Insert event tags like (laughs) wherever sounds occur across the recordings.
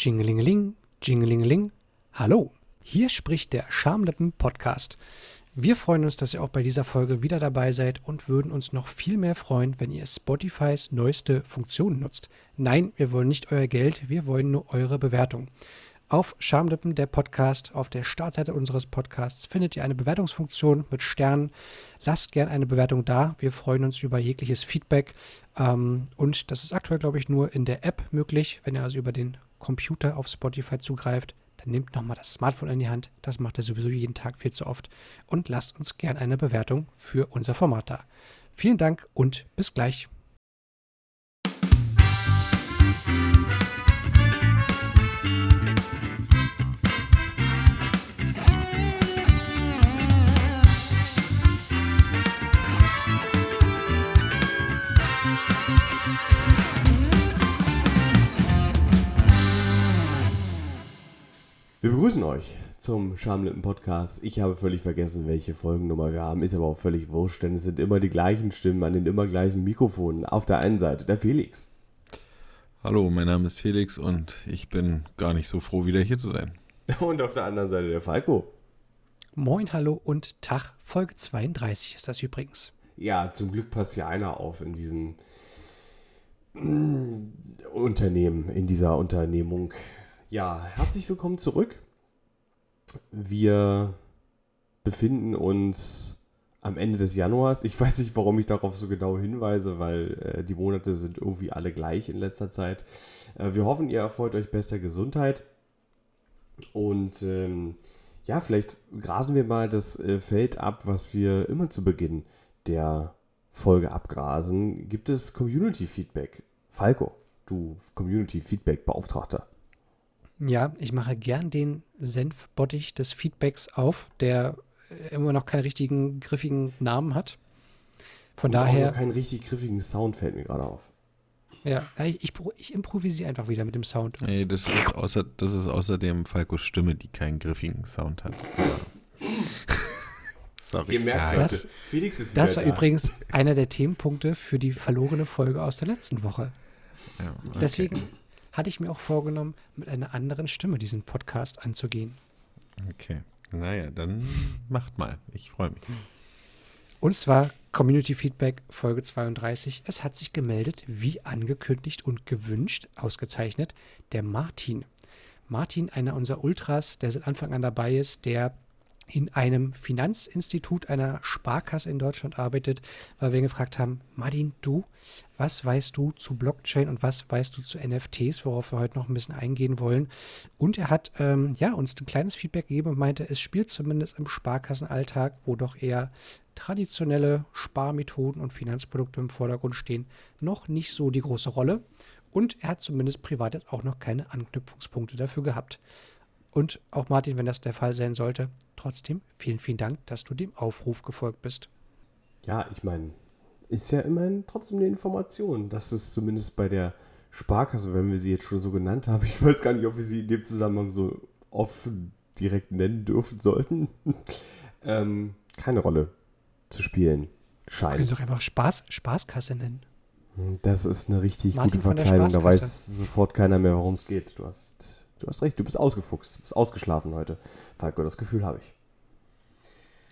Jingelingeling, Jingelingeling. Hallo, hier spricht der Schamlippen Podcast. Wir freuen uns, dass ihr auch bei dieser Folge wieder dabei seid und würden uns noch viel mehr freuen, wenn ihr Spotifys neueste Funktion nutzt. Nein, wir wollen nicht euer Geld, wir wollen nur eure Bewertung. Auf Schamlippen, der Podcast, auf der Startseite unseres Podcasts findet ihr eine Bewertungsfunktion mit Sternen. Lasst gern eine Bewertung da. Wir freuen uns über jegliches Feedback. Ähm, und das ist aktuell, glaube ich, nur in der App möglich. Wenn ihr also über den Computer auf Spotify zugreift, dann nehmt nochmal das Smartphone in die Hand. Das macht ihr sowieso jeden Tag viel zu oft. Und lasst uns gern eine Bewertung für unser Format da. Vielen Dank und bis gleich. Wir begrüßen euch zum Schamlippen Podcast. Ich habe völlig vergessen, welche Folgennummer wir haben. Ist aber auch völlig wurscht, denn es sind immer die gleichen Stimmen an den immer gleichen Mikrofonen. Auf der einen Seite der Felix. Hallo, mein Name ist Felix und ich bin gar nicht so froh, wieder hier zu sein. (laughs) Und auf der anderen Seite der Falco. Moin, hallo und Tag. Folge 32 ist das übrigens. Ja, zum Glück passt hier einer auf in diesem mm, Unternehmen, in dieser Unternehmung. Ja, herzlich willkommen zurück. Wir befinden uns am Ende des Januars. Ich weiß nicht, warum ich darauf so genau hinweise, weil äh, die Monate sind irgendwie alle gleich in letzter Zeit. Äh, wir hoffen, ihr erfreut euch bester Gesundheit. Und ähm, ja, vielleicht grasen wir mal das äh, Feld ab, was wir immer zu Beginn der Folge abgrasen. Gibt es Community Feedback? Falco, du Community Feedback Beauftragter. Ja, ich mache gern den Senfbottich des Feedbacks auf, der immer noch keinen richtigen griffigen Namen hat. Von Und daher. Auch noch keinen richtig griffigen Sound fällt mir gerade auf. Ja, ich, ich, ich improvisiere einfach wieder mit dem Sound. Nee, das ist, außer, das ist außerdem Falkos Stimme, die keinen griffigen Sound hat. (laughs) Sorry. Ihr merkt, ja, das, Felix ist Das war da. übrigens einer der Themenpunkte für die verlorene Folge aus der letzten Woche. Ja, okay. Deswegen hatte ich mir auch vorgenommen, mit einer anderen Stimme diesen Podcast anzugehen. Okay. Naja, dann macht mal. Ich freue mich. Und zwar Community Feedback Folge 32. Es hat sich gemeldet, wie angekündigt und gewünscht, ausgezeichnet, der Martin. Martin, einer unserer Ultras, der seit Anfang an dabei ist, der in einem Finanzinstitut einer Sparkasse in Deutschland arbeitet, weil wir ihn gefragt haben, Martin, du, was weißt du zu Blockchain und was weißt du zu NFTs, worauf wir heute noch ein bisschen eingehen wollen. Und er hat ähm, ja, uns ein kleines Feedback gegeben und meinte, es spielt zumindest im Sparkassenalltag, wo doch eher traditionelle Sparmethoden und Finanzprodukte im Vordergrund stehen, noch nicht so die große Rolle. Und er hat zumindest privat jetzt auch noch keine Anknüpfungspunkte dafür gehabt. Und auch Martin, wenn das der Fall sein sollte, trotzdem vielen, vielen Dank, dass du dem Aufruf gefolgt bist. Ja, ich meine, ist ja immerhin trotzdem eine Information, dass es zumindest bei der Sparkasse, wenn wir sie jetzt schon so genannt haben, (laughs) ich weiß gar nicht, ob wir sie in dem Zusammenhang so offen direkt nennen dürfen sollten, (laughs) ähm, keine Rolle zu spielen scheint. Können doch einfach Spaß, Spaßkasse nennen. Das ist eine richtig Martin gute Verteilung, da weiß sofort keiner mehr, worum es geht. Du hast Du hast recht, du bist ausgefuchst, du bist ausgeschlafen heute. Falco, das Gefühl habe ich.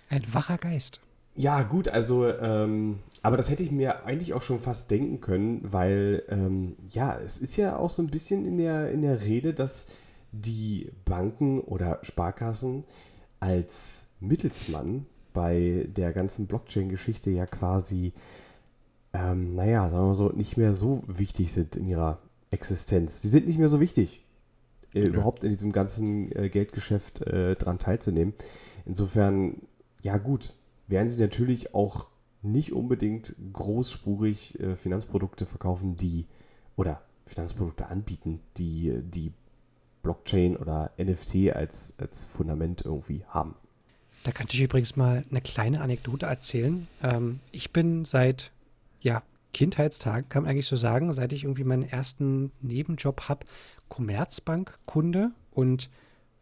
Ein wacher Geist. Ja, gut, also, ähm, aber das hätte ich mir eigentlich auch schon fast denken können, weil, ähm, ja, es ist ja auch so ein bisschen in der, in der Rede, dass die Banken oder Sparkassen als Mittelsmann bei der ganzen Blockchain-Geschichte ja quasi, ähm, naja, sagen wir so, nicht mehr so wichtig sind in ihrer Existenz. Sie sind nicht mehr so wichtig äh, ja. überhaupt in diesem ganzen äh, Geldgeschäft äh, dran teilzunehmen. Insofern, ja gut, werden sie natürlich auch nicht unbedingt großspurig äh, Finanzprodukte verkaufen, die oder Finanzprodukte anbieten, die die Blockchain oder NFT als, als Fundament irgendwie haben. Da kann ich übrigens mal eine kleine Anekdote erzählen. Ähm, ich bin seit ja, Kindheitstagen, kann man eigentlich so sagen, seit ich irgendwie meinen ersten Nebenjob habe, Commerzbank-Kunde und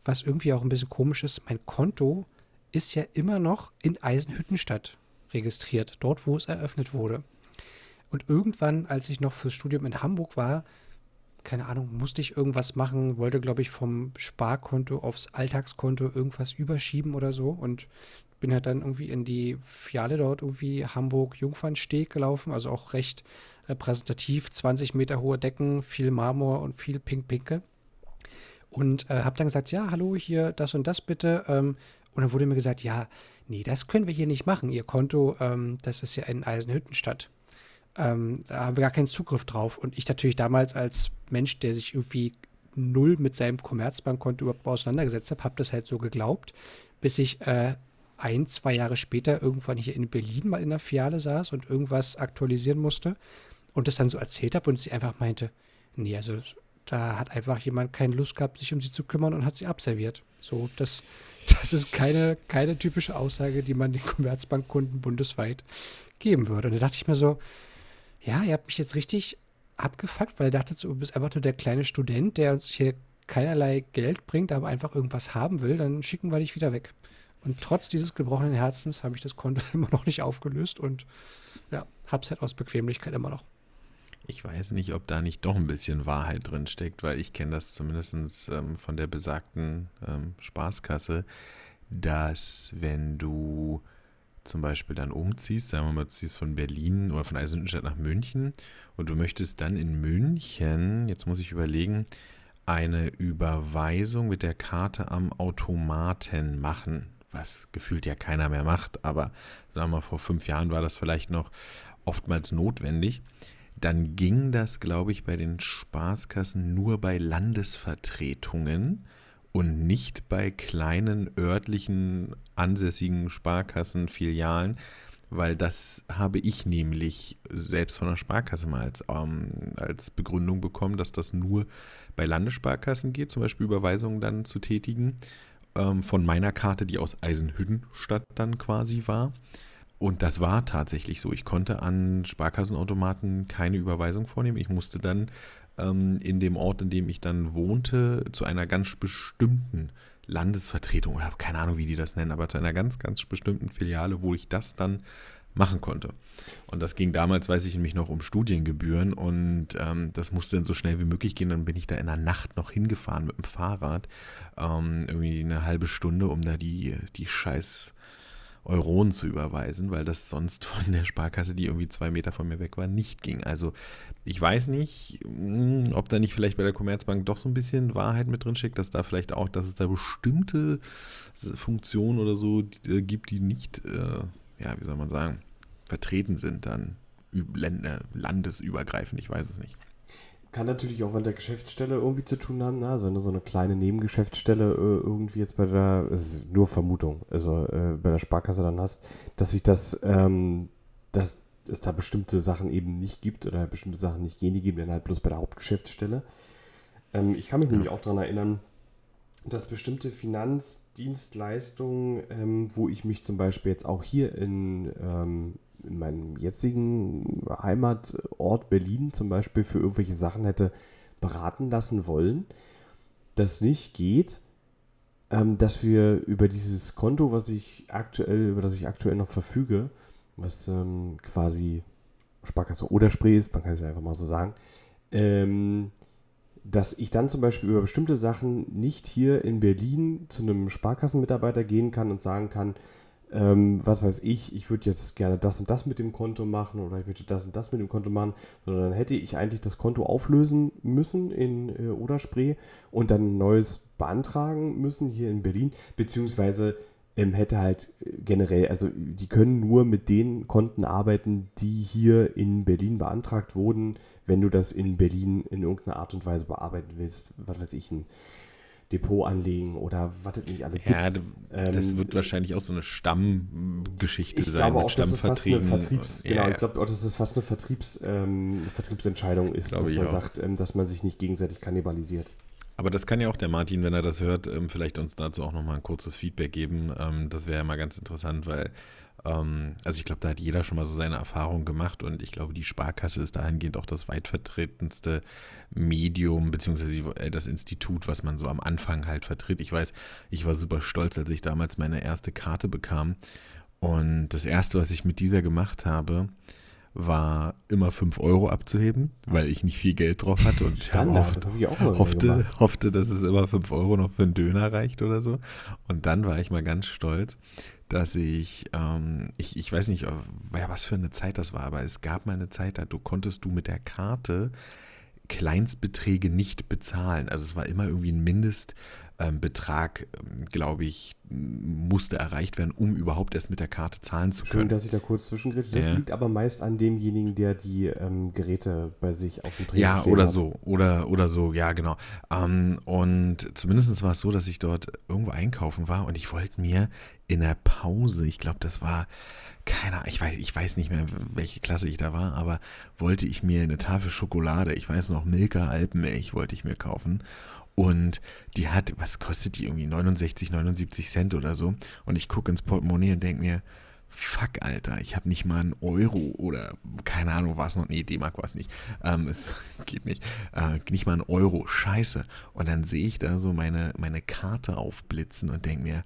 was irgendwie auch ein bisschen komisch ist, mein Konto ist ja immer noch in Eisenhüttenstadt registriert, dort, wo es eröffnet wurde. Und irgendwann, als ich noch fürs Studium in Hamburg war, keine Ahnung, musste ich irgendwas machen, wollte, glaube ich, vom Sparkonto aufs Alltagskonto irgendwas überschieben oder so und bin halt dann irgendwie in die Filiale dort irgendwie Hamburg-Jungfernsteg gelaufen, also auch recht repräsentativ, 20 Meter hohe Decken, viel Marmor und viel Pink-Pinke. Und äh, habe dann gesagt, ja, hallo, hier das und das bitte. Ähm, und dann wurde mir gesagt, ja, nee, das können wir hier nicht machen. Ihr Konto, ähm, das ist ja in Eisenhüttenstadt. Ähm, da haben wir gar keinen Zugriff drauf. Und ich natürlich damals als Mensch, der sich irgendwie null mit seinem Commerzbankkonto überhaupt auseinandergesetzt habe, habe das halt so geglaubt, bis ich äh, ein, zwei Jahre später irgendwann hier in Berlin mal in der Filiale saß und irgendwas aktualisieren musste und das dann so erzählt habe und sie einfach meinte, nee, also da hat einfach jemand keine Lust gehabt, sich um sie zu kümmern und hat sie abserviert. So, das, das ist keine, keine typische Aussage, die man den Commerzbankkunden bundesweit geben würde. Und da dachte ich mir so, ja, ihr habt mich jetzt richtig abgefuckt, weil ihr dachtet so, du bist einfach nur der kleine Student, der uns hier keinerlei Geld bringt, aber einfach irgendwas haben will, dann schicken wir dich wieder weg. Und trotz dieses gebrochenen Herzens habe ich das Konto (laughs) immer noch nicht aufgelöst und ja, hab's halt aus Bequemlichkeit immer noch. Ich weiß nicht, ob da nicht doch ein bisschen Wahrheit drin steckt, weil ich kenne das zumindest ähm, von der besagten ähm, Spaßkasse, dass wenn du zum Beispiel dann umziehst, sagen wir mal, du ziehst von Berlin oder von Eisenhüttenstadt nach München und du möchtest dann in München, jetzt muss ich überlegen, eine Überweisung mit der Karte am Automaten machen, was gefühlt ja keiner mehr macht, aber sagen wir mal, vor fünf Jahren war das vielleicht noch oftmals notwendig dann ging das, glaube ich, bei den Spaßkassen nur bei Landesvertretungen und nicht bei kleinen örtlichen ansässigen Sparkassenfilialen, weil das habe ich nämlich selbst von der Sparkasse mal als, ähm, als Begründung bekommen, dass das nur bei Landessparkassen geht, zum Beispiel Überweisungen dann zu tätigen, ähm, von meiner Karte, die aus Eisenhüttenstadt dann quasi war. Und das war tatsächlich so. Ich konnte an Sparkassenautomaten keine Überweisung vornehmen. Ich musste dann ähm, in dem Ort, in dem ich dann wohnte, zu einer ganz bestimmten Landesvertretung oder keine Ahnung, wie die das nennen, aber zu einer ganz, ganz bestimmten Filiale, wo ich das dann machen konnte. Und das ging damals, weiß ich nämlich noch, um Studiengebühren und ähm, das musste dann so schnell wie möglich gehen. Dann bin ich da in der Nacht noch hingefahren mit dem Fahrrad, ähm, irgendwie eine halbe Stunde, um da die, die scheiß Euronen zu überweisen, weil das sonst von der Sparkasse, die irgendwie zwei Meter von mir weg war, nicht ging. Also ich weiß nicht, hm, ob da nicht vielleicht bei der Commerzbank doch so ein bisschen Wahrheit mit drin steckt, dass da vielleicht auch, dass es da bestimmte Funktionen oder so äh, gibt, die nicht, äh, ja, wie soll man sagen, vertreten sind dann landesübergreifend. Ich weiß es nicht. Kann natürlich auch mit der Geschäftsstelle irgendwie zu tun haben. Ne? Also wenn du so eine kleine Nebengeschäftsstelle äh, irgendwie jetzt bei der, es ist nur Vermutung, also äh, bei der Sparkasse dann hast, dass sich das, ähm, dass es da bestimmte Sachen eben nicht gibt oder bestimmte Sachen nicht gehen, die geben dann halt bloß bei der Hauptgeschäftsstelle. Ähm, ich kann mich ja. nämlich auch daran erinnern, dass bestimmte Finanzdienstleistungen, ähm, wo ich mich zum Beispiel jetzt auch hier in, ähm, in meinem jetzigen Heimatort Berlin zum Beispiel für irgendwelche Sachen hätte beraten lassen wollen, das nicht geht, ähm, dass wir über dieses Konto, was ich aktuell, über das ich aktuell noch verfüge, was ähm, quasi Sparkasse oder Spree ist, man kann es ja einfach mal so sagen, ähm, dass ich dann zum Beispiel über bestimmte Sachen nicht hier in Berlin zu einem Sparkassenmitarbeiter gehen kann und sagen kann, ähm, was weiß ich, ich würde jetzt gerne das und das mit dem Konto machen oder ich würde das und das mit dem Konto machen, sondern dann hätte ich eigentlich das Konto auflösen müssen in äh, Oderspree und dann ein neues beantragen müssen hier in Berlin, beziehungsweise ähm, hätte halt generell, also die können nur mit den Konten arbeiten, die hier in Berlin beantragt wurden, wenn du das in Berlin in irgendeiner Art und Weise bearbeiten willst, was weiß ich, ein Depot anlegen oder was es nicht alles gibt. Ja, das ähm, wird wahrscheinlich auch so eine Stammgeschichte ich sein. Glaube auch, dass es fast eine Vertriebs, ja, genau, ich glaube auch, dass es fast eine Vertriebs, ähm, Vertriebsentscheidung ist, dass man auch. sagt, ähm, dass man sich nicht gegenseitig kannibalisiert. Aber das kann ja auch der Martin, wenn er das hört, ähm, vielleicht uns dazu auch nochmal ein kurzes Feedback geben. Ähm, das wäre ja mal ganz interessant, weil ähm, also ich glaube, da hat jeder schon mal so seine Erfahrungen gemacht und ich glaube, die Sparkasse ist dahingehend auch das weitvertretendste Medium, beziehungsweise äh, das Institut, was man so am Anfang halt vertritt. Ich weiß, ich war super stolz, als ich damals meine erste Karte bekam. Und das erste, was ich mit dieser gemacht habe, war immer 5 Euro abzuheben, weil ich nicht viel Geld drauf hatte und Standard, hoffte, das hoffte, hoffte, dass es immer 5 Euro noch für einen Döner reicht oder so. Und dann war ich mal ganz stolz, dass ich, ähm, ich, ich weiß nicht, ja, was für eine Zeit das war, aber es gab mal eine Zeit, da du konntest du mit der Karte Kleinstbeträge nicht bezahlen. Also es war immer irgendwie ein Mindestbetrag, ähm, glaube ich, musste erreicht werden, um überhaupt erst mit der Karte zahlen zu Schön, können. dass ich da kurz zwischengrätsche. Das Ja. liegt aber meist an demjenigen, der die ähm, Geräte bei sich auf dem Tresen Ja, oder hat. so, oder, oder so, ja, genau. Ähm, und zumindest war es so, dass ich dort irgendwo einkaufen war und ich wollte mir in der Pause, ich glaube, das war, keine Ahnung, ich weiß, ich weiß nicht mehr, welche Klasse ich da war, aber wollte ich mir eine Tafel Schokolade, ich weiß noch, Milka Alpenmilch wollte ich mir kaufen. Und die hat, was kostet die irgendwie? 69, 79 Cent oder so. Und ich gucke ins Portemonnaie und denke mir, fuck, Alter, ich habe nicht mal einen Euro oder keine Ahnung, war es noch, nee, D-Mark war es nicht. Ähm, es (laughs) geht nicht. Äh, nicht mal einen Euro, scheiße. Und dann sehe ich da so meine, meine Karte aufblitzen und denke mir,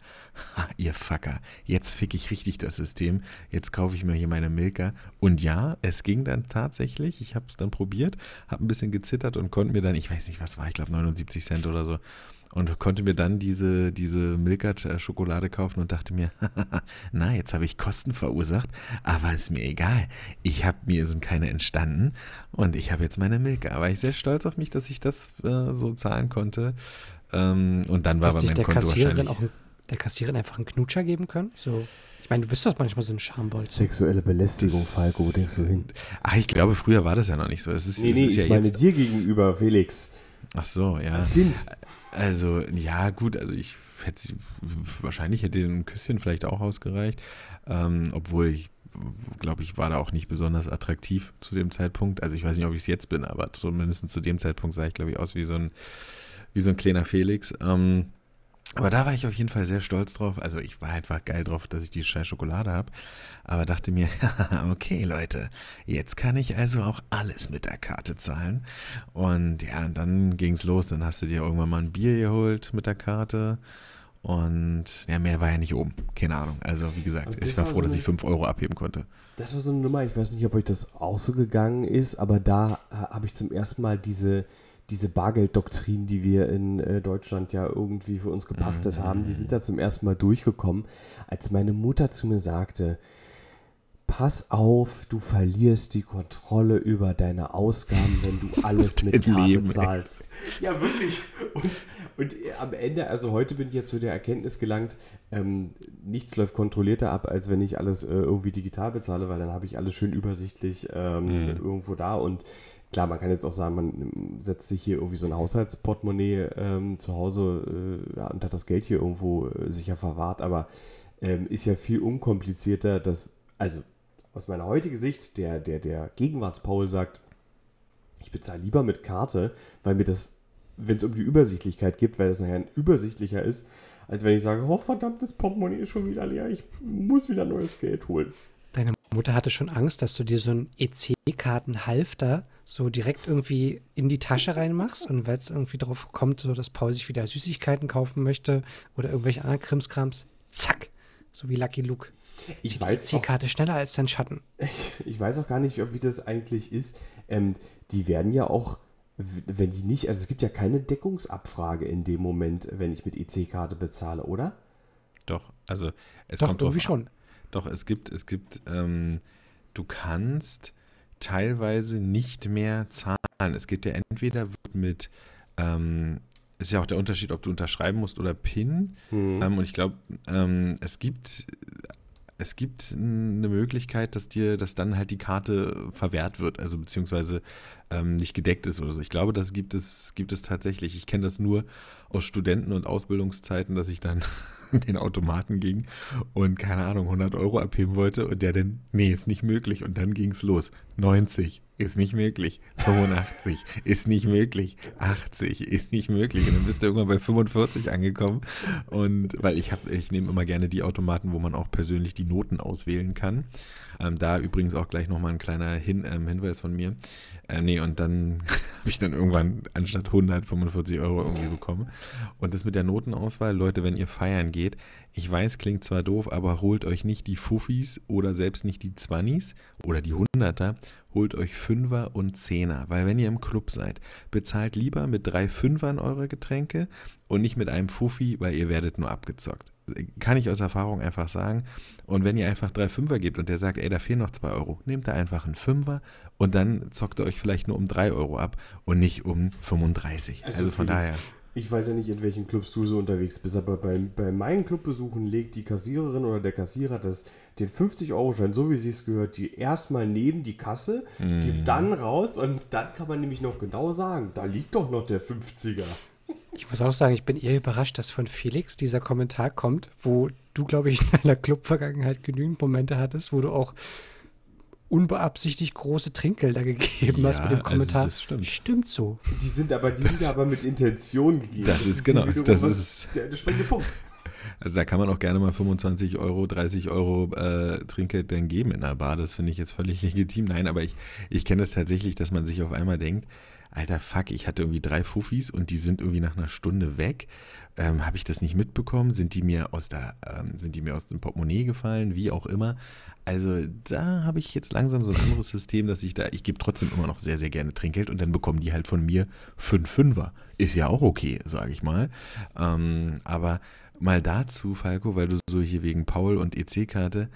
ha, ihr Fucker, jetzt fick ich richtig das System. Jetzt kaufe ich mir hier meine Milka. Und ja, es ging dann tatsächlich. Ich habe es dann probiert, habe ein bisschen gezittert und konnte mir dann, ich weiß nicht, was war, ich glaube 79 Cent oder so, und konnte mir dann diese, diese Milka-Schokolade kaufen und dachte mir, (laughs) na, jetzt habe ich Kosten verursacht, aber ist mir egal. Ich habe mir sind keine entstanden und ich habe jetzt meine Milka. War ich sehr stolz auf mich, dass ich das äh, so zahlen konnte. Ähm, und dann war Hat bei sich meinem der Konto Kassiererin auch ein- der Kassiererin einfach einen Knutscher geben können? So, ich meine, du bist doch manchmal so ein Schambolz. Sexuelle Belästigung, Falco, wo denkst du hin? Ach, ich glaube, früher war das ja noch nicht so. Es ist, Nee, es nee, ist ich ja meine jetzt, dir gegenüber, Felix. Ach so, ja. Als Kind. Also, ja, gut, also ich hätte sie, wahrscheinlich hätte ein Küsschen vielleicht auch ausgereicht, ähm, obwohl ich, glaube ich, war da auch nicht besonders attraktiv zu dem Zeitpunkt. Also ich weiß nicht, ob ich es jetzt bin, aber zumindest zu dem Zeitpunkt sah ich, glaube ich, aus wie so ein, wie so ein kleiner Felix. Ähm, aber da war ich auf jeden Fall sehr stolz drauf. Also ich war einfach geil drauf, dass ich die scheiß Schokolade habe. Aber dachte mir, (laughs) okay Leute, jetzt kann ich also auch alles mit der Karte zahlen. Und ja, und dann ging's los. Dann hast du dir irgendwann mal ein Bier geholt mit der Karte. Und ja, mehr war ja nicht oben. Keine Ahnung. Also wie gesagt, ich war war froh, so dass ich 5 Euro abheben konnte. Das war so eine Nummer, ich weiß nicht, ob euch das auch so gegangen ist, aber da äh, habe ich zum ersten Mal diese, diese Bargelddoktrin, die wir in äh, Deutschland ja irgendwie für uns gepachtet haben, die sind da zum ersten Mal durchgekommen, als meine Mutter zu mir sagte, pass auf, du verlierst die Kontrolle über deine Ausgaben, wenn du (laughs) alles mit Karte Leben, ey. zahlst. Ja, wirklich. Und, und am Ende, also heute bin ich ja zu der Erkenntnis gelangt, ähm, nichts läuft kontrollierter ab, als wenn ich alles äh, irgendwie digital bezahle, weil dann habe ich alles schön übersichtlich ähm, Mhm. irgendwo da und Klar, man kann jetzt auch sagen, man ähm, setzt sich hier irgendwie so ein Haushaltsportemonnaie ähm, zu Hause äh, und hat das Geld hier irgendwo äh, sicher verwahrt, aber ähm, ist ja viel unkomplizierter, dass, also aus meiner heutigen Sicht, der, der, der Gegenwartspaul sagt, ich bezahle lieber mit Karte, weil mir das, wenn es um die Übersichtlichkeit geht, weil das nachher übersichtlicher ist, als wenn ich sage, oh verdammt, das Portemonnaie ist schon wieder leer, ich muss wieder neues Geld holen. Mutter hatte schon Angst, dass du dir so einen EC-Kartenhalfter so direkt irgendwie in die Tasche reinmachst und wenn es irgendwie drauf kommt, so dass Paul sich wieder Süßigkeiten kaufen möchte oder irgendwelche anderen Krimskrams, zack, so wie Lucky Luke. Ich Zieht die weiß auch EC-Karte schneller als dein Schatten. (laughs) Ich weiß auch gar nicht, wie das eigentlich ist. Ähm, die werden ja auch, wenn die nicht, also es gibt ja keine Deckungsabfrage in dem Moment, wenn ich mit EC-Karte bezahle, oder? Doch, also es Doch, kommt irgendwie schon. Doch, es gibt, es gibt, ähm, du kannst teilweise nicht mehr zahlen. Es gibt ja entweder mit, ähm, ist ja auch der Unterschied, ob du unterschreiben musst oder PIN. Hm. Ähm, und ich glaube, ähm, es gibt, es gibt eine Möglichkeit, dass dir, dass dann halt die Karte verwehrt wird, also beziehungsweise ähm, nicht gedeckt ist oder so. Ich glaube, das gibt es, gibt es tatsächlich. Ich kenne das nur aus Studenten- und Ausbildungszeiten, dass ich dann (laughs) den Automaten ging und keine Ahnung, 100 Euro abheben wollte und der dann, nee, ist nicht möglich. Und dann ging es los. 90 ist nicht möglich. 85 ist nicht möglich. 80 ist nicht möglich. Und dann bist du irgendwann bei 45 angekommen. Und weil ich habe, ich nehme immer gerne die Automaten, wo man auch persönlich die Noten auswählen kann. Ähm, da übrigens auch gleich nochmal ein kleiner Hin, ähm, Hinweis von mir. Ähm, nee, und dann (laughs) habe ich dann irgendwann anstatt 145 Euro irgendwie bekommen. Und das mit der Notenauswahl, Leute, wenn ihr feiern geht, ich weiß, klingt zwar doof, aber holt euch nicht die Fuffis oder selbst nicht die Zwannis oder die 100er, holt euch Fünfer und Zehner, weil wenn ihr im Club seid, bezahlt lieber mit drei Fünfern eure Getränke und nicht mit einem Fuffi, weil ihr werdet nur abgezockt. Kann ich aus Erfahrung einfach sagen. Und wenn ihr einfach drei Fünfer gebt und der sagt, ey, da fehlen noch zwei Euro, nehmt da einfach einen Fünfer und dann zockt ihr euch vielleicht nur um drei Euro ab und nicht um 35. Also, also von daher. Ich weiß ja nicht, in welchen Clubs du so unterwegs bist, aber bei, bei meinen Clubbesuchen legt die Kassiererin oder der Kassierer das, den 50-Euro-Schein, so wie sie es gehört, die erstmal neben die Kasse, Mhm. gibt dann raus und dann kann man nämlich noch genau sagen, da liegt doch noch der 50er. Ich muss auch sagen, ich bin eher überrascht, dass von Felix dieser Kommentar kommt, wo du, glaube ich, in deiner Club-Vergangenheit genügend Momente hattest, wo du auch unbeabsichtigt große Trinkgelder gegeben hast Ja, mit dem also Kommentar. das stimmt. stimmt so. Die sind aber, die sind aber mit Intention gegeben. Das ist genau, das was- ist- der, der springende Punkt. Also da kann man auch gerne mal 25 Euro, 30 Euro äh, Trinkgeld dann geben in der Bar. Das finde ich jetzt völlig (laughs) legitim. Nein, aber ich, ich kenne das tatsächlich, dass man sich auf einmal denkt, alter Fuck, ich hatte irgendwie drei Fuffis und die sind irgendwie nach einer Stunde weg. Ähm, Habe ich das nicht mitbekommen? Sind die mir aus der, ähm, sind die mir aus dem Portemonnaie gefallen? Wie auch immer. Also da habe ich jetzt langsam so ein anderes System, dass ich da, ich gebe trotzdem immer noch sehr, sehr gerne Trinkgeld und dann bekommen die halt von mir fünf Fünfer. Ist ja auch okay, sage ich mal. Ähm, aber mal dazu, Falco, weil du so hier wegen Paul und EC-Karte.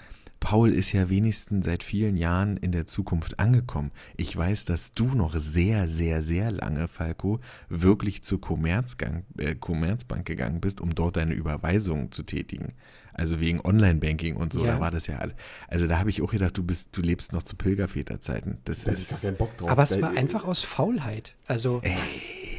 Paul ist ja wenigstens seit vielen Jahren in der Zukunft angekommen. Ich weiß, dass du noch sehr, sehr, sehr lange, Falco, wirklich zur Commerzgang, äh, Commerzbank gegangen bist, um dort deine Überweisungen zu tätigen. Also wegen Online-Banking und so, Ja. da war das ja alles. Also da habe ich auch gedacht, du bist, du lebst noch zu Pilgerväterzeiten. Das Da hab ich gar ist. keinen Bock drauf. Aber es war einfach aus Faulheit. Also,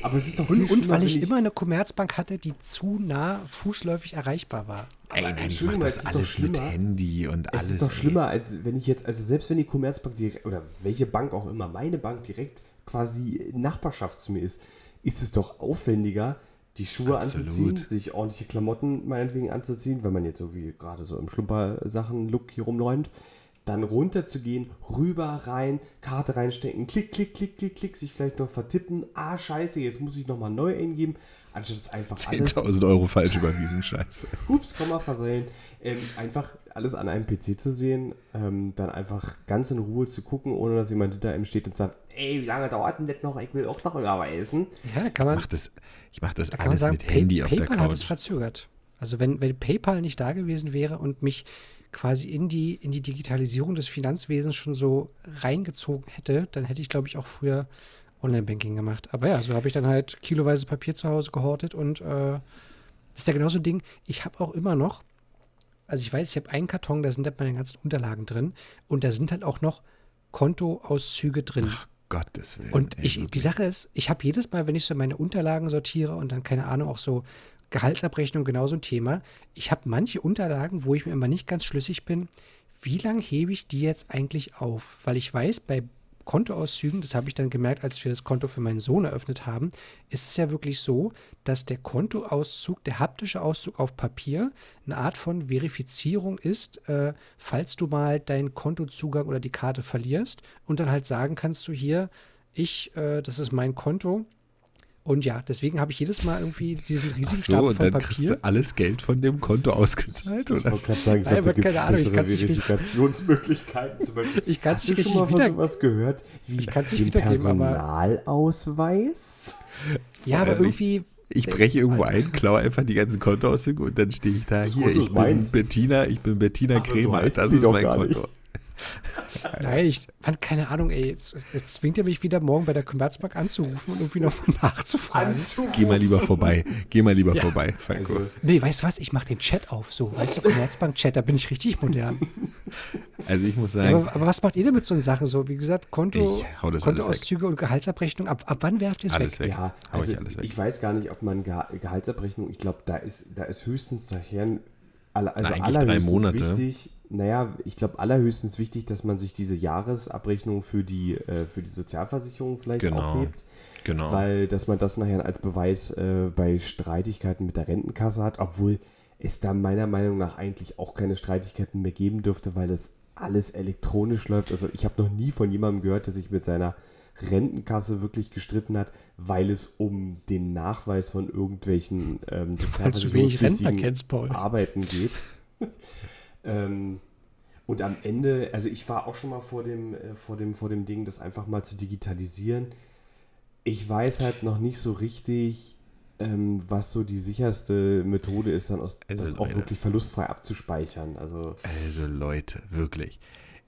Aber es ist doch viel und, und weil ich wenn immer eine Commerzbank hatte, die zu nah fußläufig erreichbar war. Ey, Aber nein, ich mach es das ist doch alles mit schlimmer. Handy und Es alles. ist doch ey. schlimmer, als wenn ich jetzt, also selbst wenn die Commerzbank direkt, oder welche Bank auch immer, meine Bank direkt quasi in Nachbarschaft zu mir ist, ist es doch aufwendiger, die Schuhe Absolut. anzuziehen, sich ordentliche Klamotten meinetwegen anzuziehen, wenn man jetzt so wie gerade so im Schlumper-Sachen-Look hier rumläuft, dann runterzugehen, rüber, rein, Karte reinstecken, klick, klick, klick, klick, klick, sich vielleicht noch vertippen, ah, scheiße, jetzt muss ich nochmal neu eingeben, anstatt es einfach alles 10.000 Euro falsch überwiesen, scheiße. Hups, Komma versehen. Ähm, einfach alles an einem PC zu sehen, ähm, dann einfach ganz in Ruhe zu gucken, ohne dass jemand hinter einem steht und sagt, ey, wie lange dauert denn das noch? Ich will auch noch überweisen. Ja, da kann Ich man, mach das, ich mach das da alles sagen, mit Pay, Handy auf der PayPal hat es Couch. verzögert. Also wenn, wenn PayPal nicht da gewesen wäre und mich quasi in die, in die Digitalisierung des Finanzwesens schon so reingezogen hätte, dann hätte ich, glaube ich, auch früher Online-Banking gemacht. Aber ja, so habe ich dann halt kiloweise Papier zu Hause gehortet und äh, das ist ja genauso ein Ding. Ich habe auch immer noch, also ich weiß, ich habe einen Karton, da sind halt meine ganzen Unterlagen drin und da sind halt auch noch Kontoauszüge drin. Ach, Gottes Willen. Und ich, die. Sache ist, ich habe jedes Mal, wenn ich so meine Unterlagen sortiere und dann, keine Ahnung, auch so Gehaltsabrechnung genauso ein Thema. Ich habe manche Unterlagen, wo ich mir immer nicht ganz schlüssig bin, wie lange hebe ich die jetzt eigentlich auf? Weil ich weiß, bei Kontoauszügen, das habe ich dann gemerkt, als wir das Konto für meinen Sohn eröffnet haben, ist es ja wirklich so, dass der Kontoauszug, der haptische Auszug auf Papier, eine Art von Verifizierung ist, äh, falls du mal deinen Kontozugang oder die Karte verlierst und dann halt sagen kannst du hier, ich, äh, das ist mein Konto. Und ja, deswegen habe ich jedes Mal irgendwie diesen Ach riesigen so, Stapel und von dann kriegst Papier. du alles Geld von dem Konto ausgezahlt, Ich oder? wollte gerade sagen, ich Nein, glaube, da aber gibt es keine Ahnung, ich richtig- Verifikationsmöglichkeiten. Zum Beispiel. Ich kann's Hast du nicht schon mal von sowas gehört? Wie Ich kann's nicht den wiedergeben, aber- Personalausweis? Ja, aber ich- irgendwie, Ich breche irgendwo ein, klaue einfach die ganzen Kontoauszüge und dann stehe ich da. Das Hier, ich bin. Bettina, ich bin Bettina Kremer. Das ist doch mein Konto. nicht. (laughs) nein, ich, Mann, keine Ahnung, ey, jetzt, jetzt zwingt er mich wieder morgen bei der Commerzbank anzurufen und irgendwie nochmal nachzufragen. Geh mal lieber vorbei. Geh mal lieber Ja. vorbei, Falco. Also, Nee, weißt du was? Ich mache den Chat auf, so, weißt du, Commerzbank-Chat, da bin ich richtig modern. (laughs) Also ich muss sagen, Aber, aber was macht ihr denn mit so Sachen so? Wie gesagt, Konto, Kontoauszüge und Gehaltsabrechnung, ab, ab wann werft ihr es weg? weg. Ja, Hau also ich alles weg. ich weiß gar nicht, ob man Geha- Gehaltsabrechnung, ich glaube, da ist, da ist höchstens nachher, also Na, eigentlich drei allerhöchstens Monate. wichtig, naja, ich glaube, allerhöchstens wichtig, dass man sich diese Jahresabrechnung für die, äh, für die Sozialversicherung vielleicht Genau. aufhebt, Genau. weil, dass man das nachher als Beweis äh, bei Streitigkeiten mit der Rentenkasse hat, obwohl es da meiner Meinung nach eigentlich auch keine Streitigkeiten mehr geben dürfte, weil das alles elektronisch läuft. Also ich habe noch nie von jemandem gehört, der sich mit seiner Rentenkasse wirklich gestritten hat, weil es um den Nachweis von irgendwelchen ähm, sozialversicherungspflichtigen. Arbeiten geht. (laughs) ähm, Und am Ende, also ich war auch schon mal vor dem, äh, vor dem, vor dem Ding, das einfach mal zu digitalisieren. Ich weiß halt noch nicht so richtig, ähm, was so die sicherste Methode ist, dann aus, Also, das auch Leute. wirklich verlustfrei abzuspeichern. Also Also Leute, wirklich.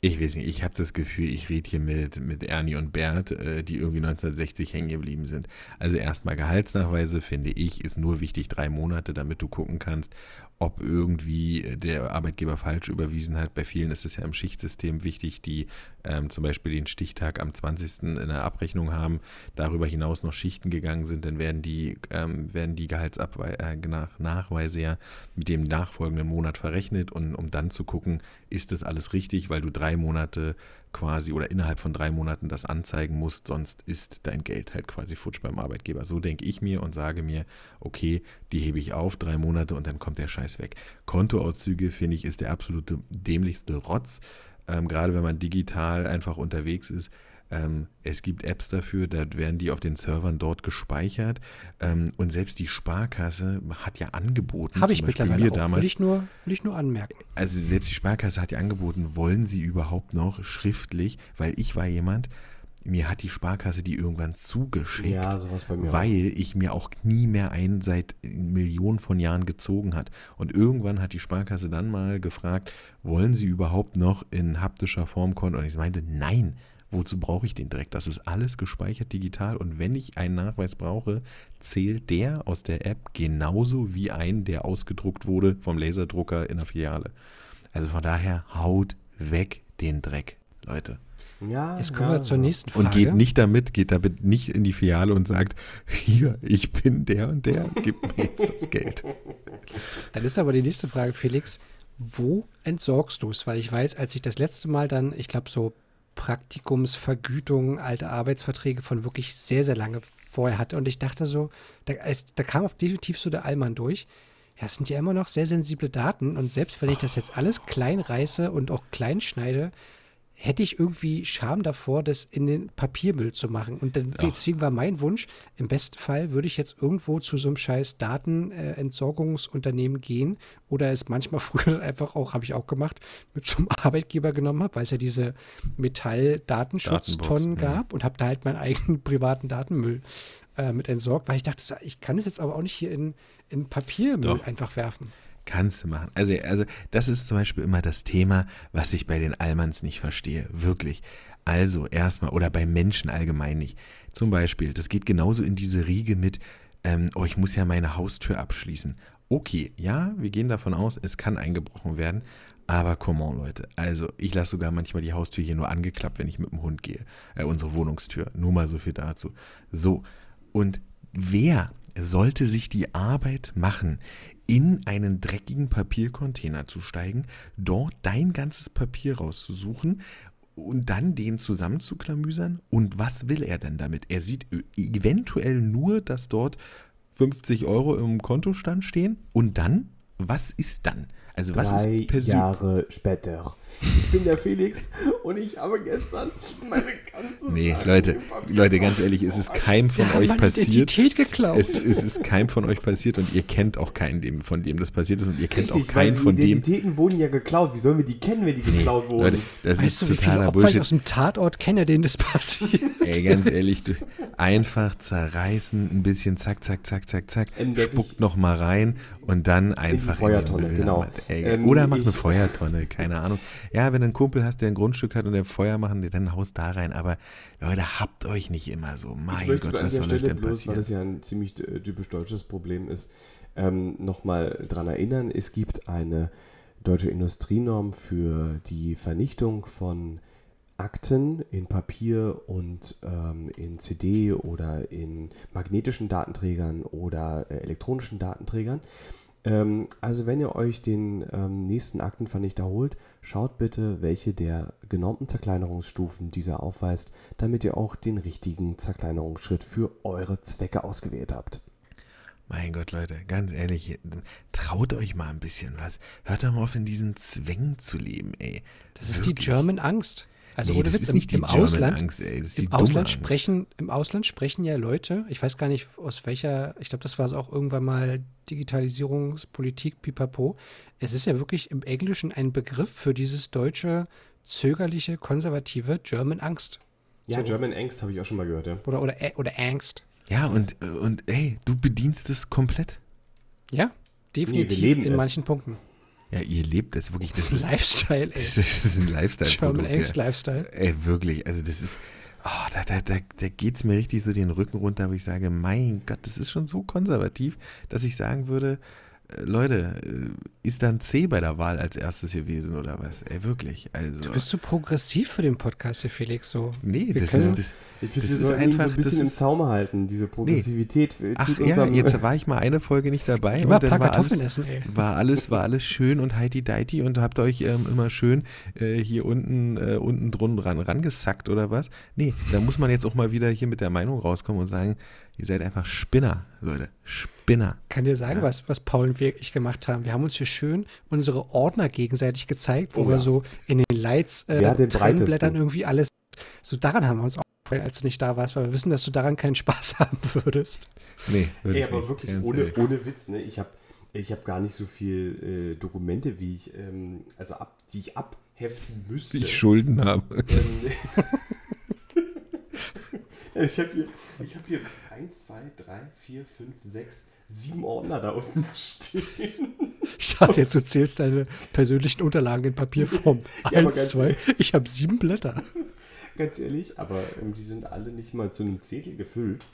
Ich weiß nicht, ich habe das Gefühl, ich rede hier mit, mit Ernie und Bert, äh, die irgendwie 1960 hängen geblieben sind. Also erstmal Gehaltsnachweise, finde ich, ist nur wichtig drei Monate, damit du gucken kannst, ob irgendwie der Arbeitgeber falsch überwiesen hat. Bei vielen ist es ja im Schichtsystem wichtig, die ähm, zum Beispiel den Stichtag am 20. in der Abrechnung haben, darüber hinaus noch Schichten gegangen sind, dann werden die, ähm, werden die Gehaltsnachweise ja mit dem nachfolgenden Monat verrechnet und um dann zu gucken, ist das alles richtig, weil du drei Monate quasi oder innerhalb von drei Monaten das anzeigen musst, sonst ist dein Geld halt quasi futsch beim Arbeitgeber. So denke ich mir und sage mir, okay, die hebe ich auf, drei Monate und dann kommt der Scheiß weg. Kontoauszüge, finde ich, ist der absolute dämlichste Rotz, ähm, gerade wenn man digital einfach unterwegs ist. Ähm, es gibt Apps dafür, da werden die auf den Servern dort gespeichert. Ähm, und selbst die Sparkasse hat ja angeboten, Habe ich Beispiel mittlerweile mir auch. damals, Will ich, nur, will ich nur anmerken. also selbst die Sparkasse hat ja angeboten, wollen sie überhaupt noch schriftlich, weil ich war jemand, mir hat die Sparkasse die irgendwann zugeschickt, ja, mir. auch. weil ich mir auch nie mehr einen seit Millionen von Jahren gezogen hat. Und irgendwann hat die Sparkasse dann mal gefragt, wollen sie überhaupt noch in haptischer Form Konto? Und ich meinte, nein. Wozu brauche ich den direkt? Das ist alles gespeichert digital und wenn ich einen Nachweis brauche, zählt der aus der App genauso wie ein, der ausgedruckt wurde vom Laserdrucker in der Filiale. Also von daher haut weg den Dreck, Leute. Ja, Jetzt kommen ja, wir zur nächsten Frage. Und geht nicht damit, geht damit nicht in die Filiale und sagt, hier, ich bin der und der, gib mir jetzt das Geld. Dann ist aber die nächste Frage, Felix. Wo entsorgst du es? Weil ich weiß, als ich das letzte Mal dann, ich glaube, so Praktikumsvergütung, alte Arbeitsverträge von wirklich sehr, sehr lange vorher hatte. Und ich dachte so, da, da kam auch definitiv so der Allmann durch. Ja, es sind ja immer noch sehr sensible Daten. Und selbst wenn ich das jetzt alles klein reiße und auch klein schneide, hätte ich irgendwie Scham davor, das in den Papiermüll zu machen. Und dann, deswegen war mein Wunsch, im besten Fall würde ich jetzt irgendwo zu so einem scheiß Datenentsorgungsunternehmen gehen oder es manchmal (laughs) früher einfach auch, habe ich auch gemacht, mit zum Arbeitgeber genommen habe, weil es ja diese Metall-Datenschutztonnen ja. gab und habe da halt meinen eigenen (laughs) privaten Datenmüll äh, mit entsorgt, weil ich dachte, ich kann es jetzt aber auch nicht hier in, in Papiermüll Doch. einfach werfen. Kannst du machen. Also, also, das ist zum Beispiel immer das Thema, was ich bei den Allmanns nicht verstehe. Wirklich. Also, erstmal, oder bei Menschen allgemein nicht. Zum Beispiel, das geht genauso in diese Riege mit, ähm, oh, ich muss ja meine Haustür abschließen. Okay, ja, wir gehen davon aus, es kann eingebrochen werden. Aber come on, Leute. Also, ich lasse sogar manchmal die Haustür hier nur angeklappt, wenn ich mit dem Hund gehe. Äh, unsere Wohnungstür. Nur mal so viel dazu. So. Und wer sollte sich die Arbeit machen, in einen dreckigen Papiercontainer zu steigen, dort dein ganzes Papier rauszusuchen und dann den zusammenzuklamüsern? Und was will er denn damit? Er sieht ö- eventuell nur, dass dort 50 Euro im Kontostand stehen. Und dann? Was ist dann? Also was Drei ist persönlich? Jahre später. Ich bin der Felix und ich habe gestern meine ganze Nee, Sache Leute, Leute, ganz ehrlich, es ist keinem von Sie haben euch passiert. Identität geklaut. Es, es ist keinem von euch passiert und ihr kennt auch keinen, dem, von dem das passiert ist und ihr kennt Richtig, auch keinen die von dem. Identitäten wurden ja geklaut. Wie sollen wir die kennen, wenn die geklaut wurden? Leute, das weißt ist du, wie viele totaler Opfer ich Bullshit. aus dem Tatort kenne, denen das (laughs) passiert? Ey, ganz ehrlich, du, einfach zerreißen, ein bisschen zack, zack, zack, zack, zack, Ähm, spuckt ich- noch mal rein und dann einfach Feuertonne, in den Müll. genau. Ey, Ähm, oder mach eine Feuertonne, keine Ahnung. Ja, wenn du einen Kumpel hast, der ein Grundstück hat und der Feuer machen, dann haust da rein. Aber Leute, habt euch nicht immer so. Mein Gott, was soll euch Stelle denn bloß, weil passieren? es ja ein ziemlich typisch deutsches Problem ist, ähm, nochmal dran erinnern, es gibt eine deutsche Industrienorm für die Vernichtung von Akten in Papier und ähm, in CD oder in magnetischen Datenträgern oder äh, elektronischen Datenträgern. Ähm, also wenn ihr euch den ähm, nächsten Aktenvernichter holt, schaut bitte, welche der genormten Zerkleinerungsstufen dieser aufweist, damit ihr auch den richtigen Zerkleinerungsschritt für eure Zwecke ausgewählt habt. Mein Gott, Leute, ganz ehrlich, traut euch mal ein bisschen was. Hört doch mal auf, in diesen Zwängen zu leben, ey. Das ist die Wirklich. German Angst. Also nee, ohne Witz, im, im Ausland, German-Angst, ey. Im Ausland Angst. sprechen, im Ausland sprechen ja Leute, ich weiß gar nicht aus welcher, ich glaube, das war es auch irgendwann mal Digitalisierungspolitik, pipapo. Es ist ja wirklich im Englischen ein Begriff für dieses deutsche, zögerliche, konservative German Angst. Ja, So. German Angst habe ich auch schon mal gehört, ja. Oder, oder, Ä- oder Angst. Ja, und, und ey, du bedienst es komplett. Ja, definitiv leben in es. manchen Punkten. Ja, ihr lebt es wirklich. Das Das ist ein Lifestyle, ey. das ist ein Lifestyle-Produkt. German Angst. Lifestyle. Ey, wirklich. Also, das ist. Oh, da, da, da, da geht es mir richtig so den Rücken runter, wo ich sage: Mein Gott, das ist schon so konservativ, dass ich sagen würde: Leute, äh, ist da ein C bei der Wahl als erstes gewesen oder was? Ey, wirklich. Also. Du bist zu progressiv für den Podcast, hier, Felix. So. nee, wir das können- ist. Das, Ich finde, Das wir ist sollten ihn so einfach- ein bisschen das im ist- Zaum halten. Diese Progressivität äh, ach ja, jetzt war ich mal eine Folge nicht dabei und dann war alles, essen, ey. war alles, war alles schön und heiti-deiti und habt euch ähm, immer schön äh, hier unten, äh, unten drunten ran, rangesackt oder was? Nee, da muss man jetzt auch mal wieder hier mit der Meinung rauskommen und sagen, ihr seid einfach Spinner, Leute. Spinner. Kann dir sagen, Ja. was, was Paul und wir ich gemacht haben. Wir haben uns hier schön unsere Ordner gegenseitig gezeigt, wo Oh wir ja. so in den Lights, äh, den Trennblättern irgendwie alles. So daran haben wir uns auch gefallen, als du nicht da warst, weil wir wissen, dass du daran keinen Spaß (laughs) haben würdest. Nee, Ey, aber wirklich ohne, ohne Witz, ne? Ich habe ich hab gar nicht so viel äh, Dokumente, wie ich, ähm, also ab, die ich abheften müsste. Ich Schulden habe. Ähm, (laughs) ich habe hier, ich hab hier 1, 2, 3, 4, 5, 6, 7 Ordner da unten (laughs) stehen. Ich dachte jetzt, du zählst deine persönlichen Unterlagen in Papierform. (laughs) Ja, Eins, zwei. Ich habe sieben Blätter. Ganz ehrlich, aber ähm, die sind alle nicht mal zu einem Zehntel gefüllt.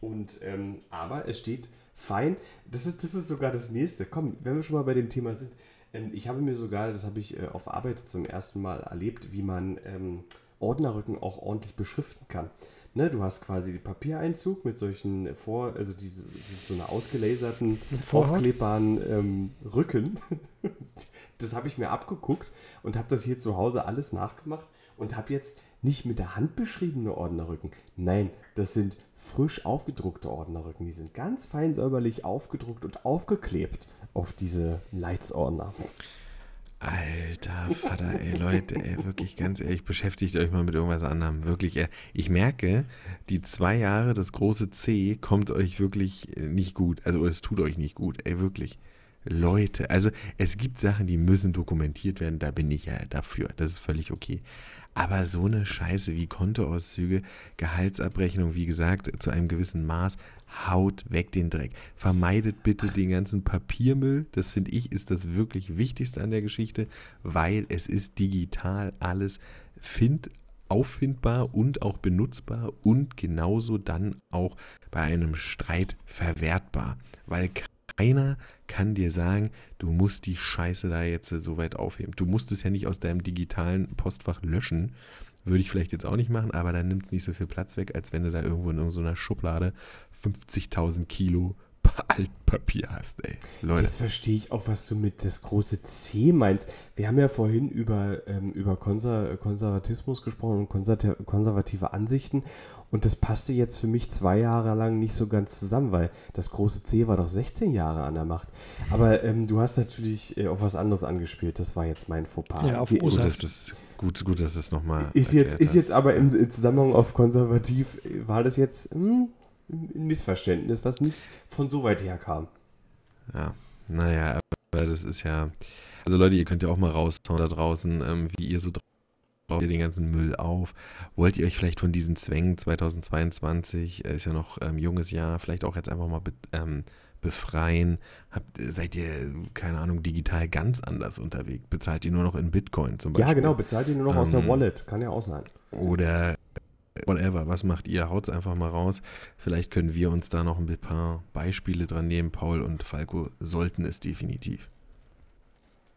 Und ähm, aber es steht fein. Das ist, das ist sogar das nächste. Komm, wenn wir schon mal bei dem Thema sind. Ähm, ich habe mir sogar, das habe ich äh, auf Arbeit zum ersten Mal erlebt, wie man ähm, Ordnerrücken auch ordentlich beschriften kann. Ne, du hast quasi den Papiereinzug mit solchen vor, also diese sind so eine ausgelaserten, aufklebbaren ähm, Rücken. (laughs) das habe ich mir abgeguckt und habe das hier zu Hause alles nachgemacht und habe jetzt nicht mit der Hand beschriebene Ordnerrücken. Nein, das sind frisch aufgedruckte Ordnerrücken. Die sind ganz fein säuberlich aufgedruckt und aufgeklebt auf diese Leitsordner. Alter Vater, ey Leute, ey, wirklich ganz ehrlich, beschäftigt euch mal mit irgendwas anderem. Wirklich, ey. ich merke, die zwei Jahre, das große C, kommt euch wirklich äh, nicht gut. Also es tut euch nicht gut, ey, wirklich. Leute, also es gibt Sachen, die müssen dokumentiert werden, da bin ich ja dafür. Das ist völlig okay. Aber so eine Scheiße wie Kontoauszüge, Gehaltsabrechnung, wie gesagt, zu einem gewissen Maß, haut weg den Dreck. Vermeidet bitte den ganzen Papiermüll. Das finde ich ist das wirklich Wichtigste an der Geschichte, weil es ist digital alles find, auffindbar und auch benutzbar und genauso dann auch bei einem Streit verwertbar. Weil keiner kann dir sagen, du musst die Scheiße da jetzt so weit aufheben. Du musst es ja nicht aus deinem digitalen Postfach löschen. Würde ich vielleicht jetzt auch nicht machen, aber dann nimmt es nicht so viel Platz weg, als wenn du da irgendwo in irgendeiner Schublade 50.000 Kilo (laughs) Altpapier hast, ey. Leute. Jetzt verstehe ich auch, was du mit das große C meinst. Wir haben ja vorhin über, ähm, über Konser Konservatismus gesprochen und konservative, konservative Ansichten. Und das passte jetzt für mich zwei Jahre lang nicht so ganz zusammen, weil das große C war doch 16 Jahre an der Macht. Aber ähm, du hast natürlich äh, auf was anderes angespielt. Das war jetzt mein Fauxpas. Ja, auf das, gut, gut, dass es nochmal. Ist jetzt, ist jetzt aber im, Zusammenhang auf konservativ, war das jetzt hm, ein Missverständnis, was nicht von so weit her kam. Ja, naja, aber das ist ja. Also Leute, ihr könnt ja auch mal raushauen da draußen, ähm, wie ihr so drauf ihr den ganzen Müll auf. Wollt ihr euch vielleicht von diesen Zwängen 2022, äh, ist ja noch ähm, junges Jahr, vielleicht auch jetzt einfach mal ähm, befreien? Habt, seid ihr, keine Ahnung, digital ganz anders unterwegs? Bezahlt ihr nur noch in Bitcoin zum Beispiel? Ja, genau, bezahlt ihr nur noch aus der Ähm, Wallet. Kann ja auch sein. Oder whatever, was macht ihr? Haut's einfach mal raus. Vielleicht können wir uns da noch ein paar Beispiele dran nehmen. Paul und Falco sollten es definitiv.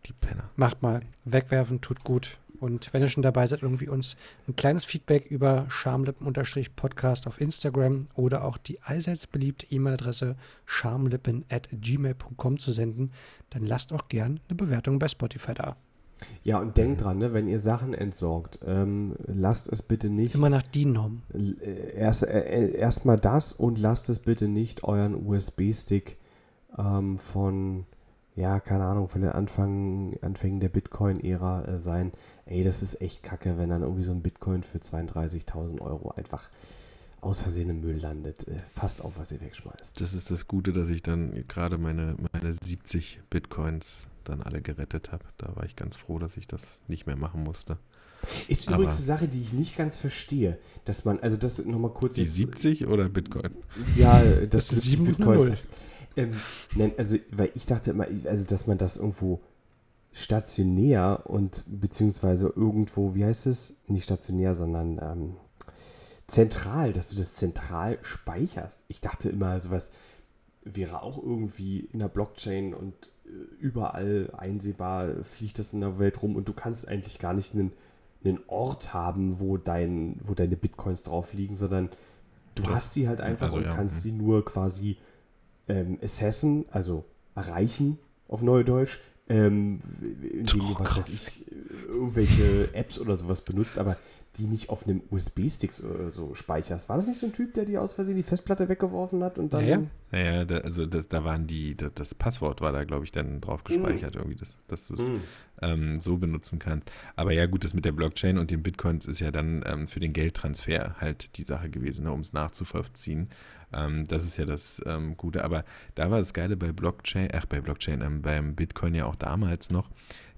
Die Penner. Macht mal. Wegwerfen tut gut. Und wenn ihr schon dabei seid, irgendwie uns ein kleines Feedback über schamlippen-podcast auf Instagram oder auch die allseits beliebte E-Mail-Adresse schamlippen.gmail.com zu senden, dann lasst auch gern eine Bewertung bei Spotify da. Ja, und denkt dran, ne, wenn ihr Sachen entsorgt, ähm, lasst es bitte nicht. Immer nach DIN-Norm. äh, erst äh, erstmal das und lasst es bitte nicht euren USB-Stick ähm, von ja, keine Ahnung, von den Anfang, Anfängen der Bitcoin-Ära äh, sein. Ey, das ist echt kacke, wenn dann irgendwie so ein Bitcoin für 32.000 Euro einfach aus Versehen im Müll landet. Äh, passt auf, was ihr wegschmeißt. Das ist das Gute, dass ich dann gerade meine, meine 70 Bitcoins dann alle gerettet habe. Da war ich ganz froh, dass ich das nicht mehr machen musste. Ist Aber- übrigens eine Sache, die ich nicht ganz verstehe, dass man, also das nochmal kurz Die jetzt- 70 oder Bitcoin? Ja, das, Das ist ist 7 und Bitcoins. null. Ähm, (laughs) nein, also, weil ich dachte immer, also, dass man das irgendwo stationär und beziehungsweise irgendwo, wie heißt es? Nicht stationär, sondern ähm, zentral, dass du das zentral speicherst. Ich dachte immer, sowas wäre auch irgendwie in der Blockchain und äh, überall einsehbar, fliegt das in der Welt rum und du kannst eigentlich gar nicht einen, einen Ort haben, wo, dein, wo deine Bitcoins drauf liegen, sondern du Doch. hast die halt einfach Also, und ja, kannst hm. sie nur quasi ähm, assessen, also erreichen auf Neudeutsch, ähm, indem du, Oh, was ich, irgendwelche Apps oder sowas benutzt, aber die nicht auf einem USB-Stick oder so speicherst. War das nicht so ein Typ, der die aus Versehen die Festplatte weggeworfen hat und dann. Ja, ja. Naja, da, also das, da waren die, das, das Passwort war da, glaube ich, dann drauf gespeichert, irgendwie, das, dass du es Hm. ähm, so benutzen kannst. Aber ja, gut, das mit der Blockchain und den Bitcoins ist ja dann ähm, für den Geldtransfer halt die Sache gewesen, ne, um es nachzuvollziehen. Ähm, das ist ja das ähm, Gute. Aber da war das Geile bei Blockchain, ach, bei Blockchain, ähm, beim Bitcoin ja auch damals noch,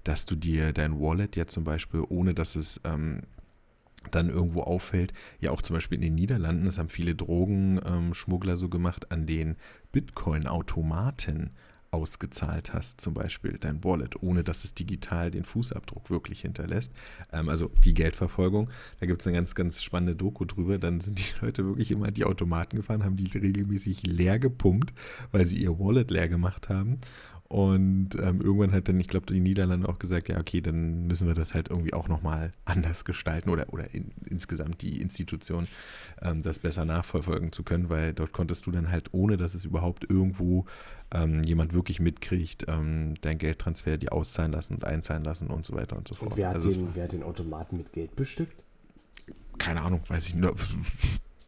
dass du dir dein Wallet ja zum Beispiel, ohne dass es ähm, dann irgendwo auffällt, ja auch zum Beispiel in den Niederlanden, das haben viele Drogenschmuggler so gemacht, an den Bitcoin-Automaten ausgezahlt hast, zum Beispiel dein Wallet, ohne dass es digital den Fußabdruck wirklich hinterlässt. Ähm, also die Geldverfolgung, da gibt es eine ganz, ganz spannende Doku drüber. Dann sind die Leute wirklich immer die Automaten gefahren, haben die regelmäßig leer gepumpt, weil sie ihr Wallet leer gemacht haben. Und ähm, irgendwann hat dann, ich glaube, die Niederlande auch gesagt, ja, okay, dann müssen wir das halt irgendwie auch nochmal anders gestalten oder, oder in, insgesamt die Institution, ähm, das besser nachverfolgen zu können, weil dort konntest du dann halt, ohne dass es überhaupt irgendwo ähm, jemand wirklich mitkriegt, ähm, dein Geldtransfer dir auszahlen lassen und einzahlen lassen und so weiter und so fort. Und wer hat, Also den, wer hat den Automaten mit Geld bestückt? keine Ahnung, weiß ich nur.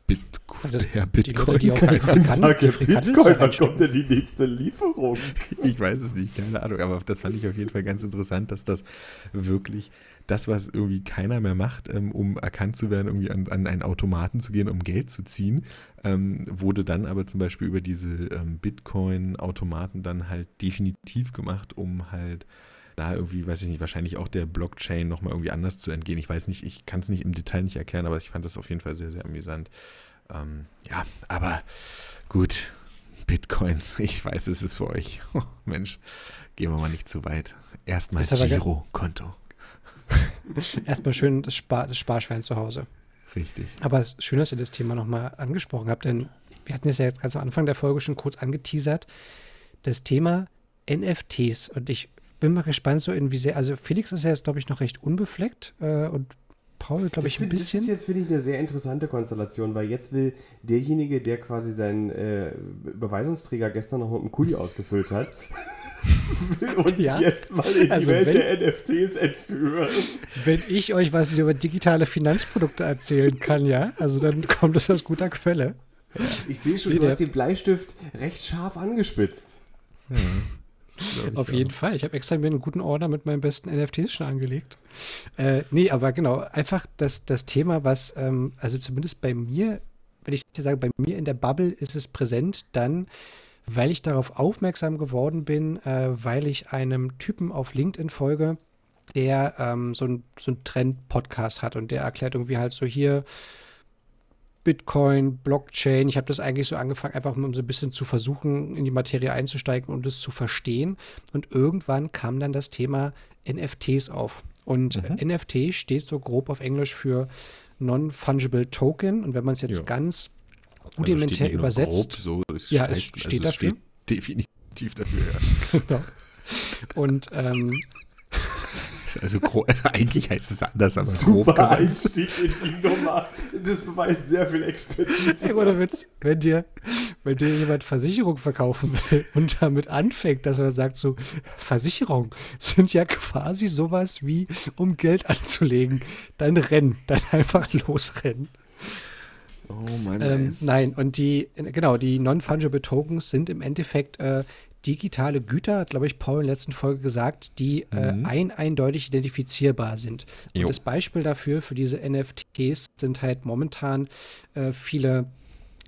Bitcoin, Das- ja, die Leute, Bitcoin, die auch keine die Ahnung. Afrikaner- die Afrikaner da reinstecken. denn die nächste Lieferung? Ich weiß es nicht, keine Ahnung, aber das fand ich auf jeden Fall ganz interessant, dass das wirklich das, was irgendwie keiner mehr macht, ähm, um erkannt zu werden, irgendwie an, an einen Automaten zu gehen, um Geld zu ziehen, ähm, wurde dann aber zum Beispiel über diese ähm, Bitcoin-Automaten dann halt definitiv gemacht, um halt da irgendwie, weiß ich nicht, wahrscheinlich auch der Blockchain nochmal irgendwie anders zu entgehen. Ich weiß nicht, ich kann es nicht im Detail nicht erklären, aber ich fand das auf jeden Fall sehr, sehr amüsant. Ähm, ja, aber gut, Bitcoin, (laughs) ich weiß, es ist für euch. Oh, (laughs) Mensch, gehen wir mal nicht zu weit. Erstmal Girokonto. (laughs) Erstmal schön das, Spar das Sparschwein zu Hause. Richtig. Aber es ist schön, dass ihr das Thema nochmal angesprochen habt, denn wir hatten es ja jetzt ganz am Anfang der Folge schon kurz angeteasert. Das Thema NFTs. Und ich bin mal gespannt, so in wie sehr. Also, Felix ist ja jetzt, glaube ich, noch recht unbefleckt äh, und Paul, glaube ich, ein Das ist bisschen. jetzt, finde ich, eine sehr interessante Konstellation, weil jetzt will derjenige, der quasi seinen äh, Beweisungsträger gestern noch mit einem Kuli ausgefüllt hat, will (laughs) uns Ja. jetzt mal in die Also Welt wenn- der NFTs entführen. Wenn ich euch was über digitale Finanzprodukte erzählen kann, ja, also dann kommt das aus guter Quelle. Ich sehe schon, Nee, du hast den Bleistift recht scharf angespitzt. Auf jeden Fall. Ich habe extra mir einen guten Order mit meinen besten NFTs schon angelegt. Äh, nee, aber genau, einfach das, das Thema, was, ähm, also zumindest bei mir, wenn ich dir sage, bei mir in der Bubble ist es präsent, dann, weil ich darauf aufmerksam geworden bin, äh, weil ich einem Typen auf LinkedIn folge, der ähm, so ein, so ein Trend-Podcast hat und der erklärt irgendwie halt so hier, Bitcoin, Blockchain. Ich habe das eigentlich so angefangen, einfach um so ein bisschen zu versuchen, in die Materie einzusteigen und es zu verstehen. Und irgendwann kam dann das Thema NFTs auf. Und äh, NFT steht so grob auf Englisch für Non-Fungible Token. Und wenn man es jetzt Ja. ganz Also rudimentär nur übersetzt, Grob, so, Ja, es heißt- steht dafür. steht definitiv dafür, ja. (laughs) genau. Und ähm, Also (laughs) eigentlich heißt es anders, aber grob Super kann man Einstieg in die Nummer. Das beweist sehr viel Ey, Expertise. ohne Witz, wenn dir, wenn dir jemand Versicherung verkaufen will und damit anfängt, dass er sagt, so Versicherung sind ja quasi sowas wie, um Geld anzulegen, dann rennen, dann einfach losrennen. Oh Mann, Ähm, nein, und die, genau, die Non-Fungible Tokens sind im Endeffekt äh, digitale Güter, hat, glaube ich, Paul in der letzten Folge gesagt, die äh, Mhm. ein eindeutig identifizierbar sind. Und Jo. das Beispiel dafür, für diese NFTs, sind halt momentan äh, viele,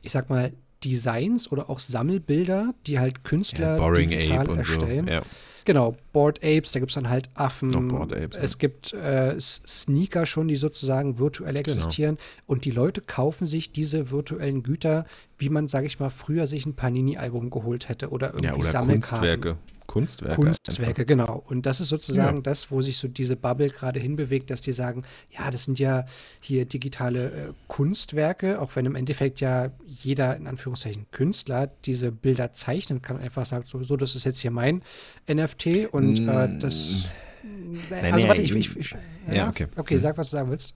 ich sag mal, Designs oder auch Sammelbilder, die halt Künstler Ja, Boring digital Ape erstellen. so. Ja. Genau, Bored Apes, da gibt es dann halt Affen. Oh, Apes, es gibt äh, Sneaker schon, die sozusagen virtuell Genau. existieren. Und die Leute kaufen sich diese virtuellen Güter, wie man, sage ich mal, früher sich ein Panini-Album geholt hätte oder irgendwie ja, oder Sammelkarten. Kunstwerke. Kunstwerke. Kunstwerke, genau. Und das ist sozusagen Ja. das, wo sich so diese Bubble gerade hinbewegt, dass die sagen, ja, das sind ja hier digitale äh, Kunstwerke, auch wenn im Endeffekt ja jeder, in Anführungszeichen, Künstler diese Bilder zeichnen kann, einfach sagt, so, so das ist jetzt hier mein NFT und äh, das. Nein, also nein, warte, ich, ich, ich Ja, okay. Okay, Hm. sag, was du sagen willst.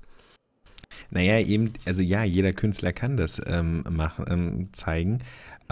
Naja, eben, also ja, jeder Künstler kann das ähm, machen, ähm, zeigen.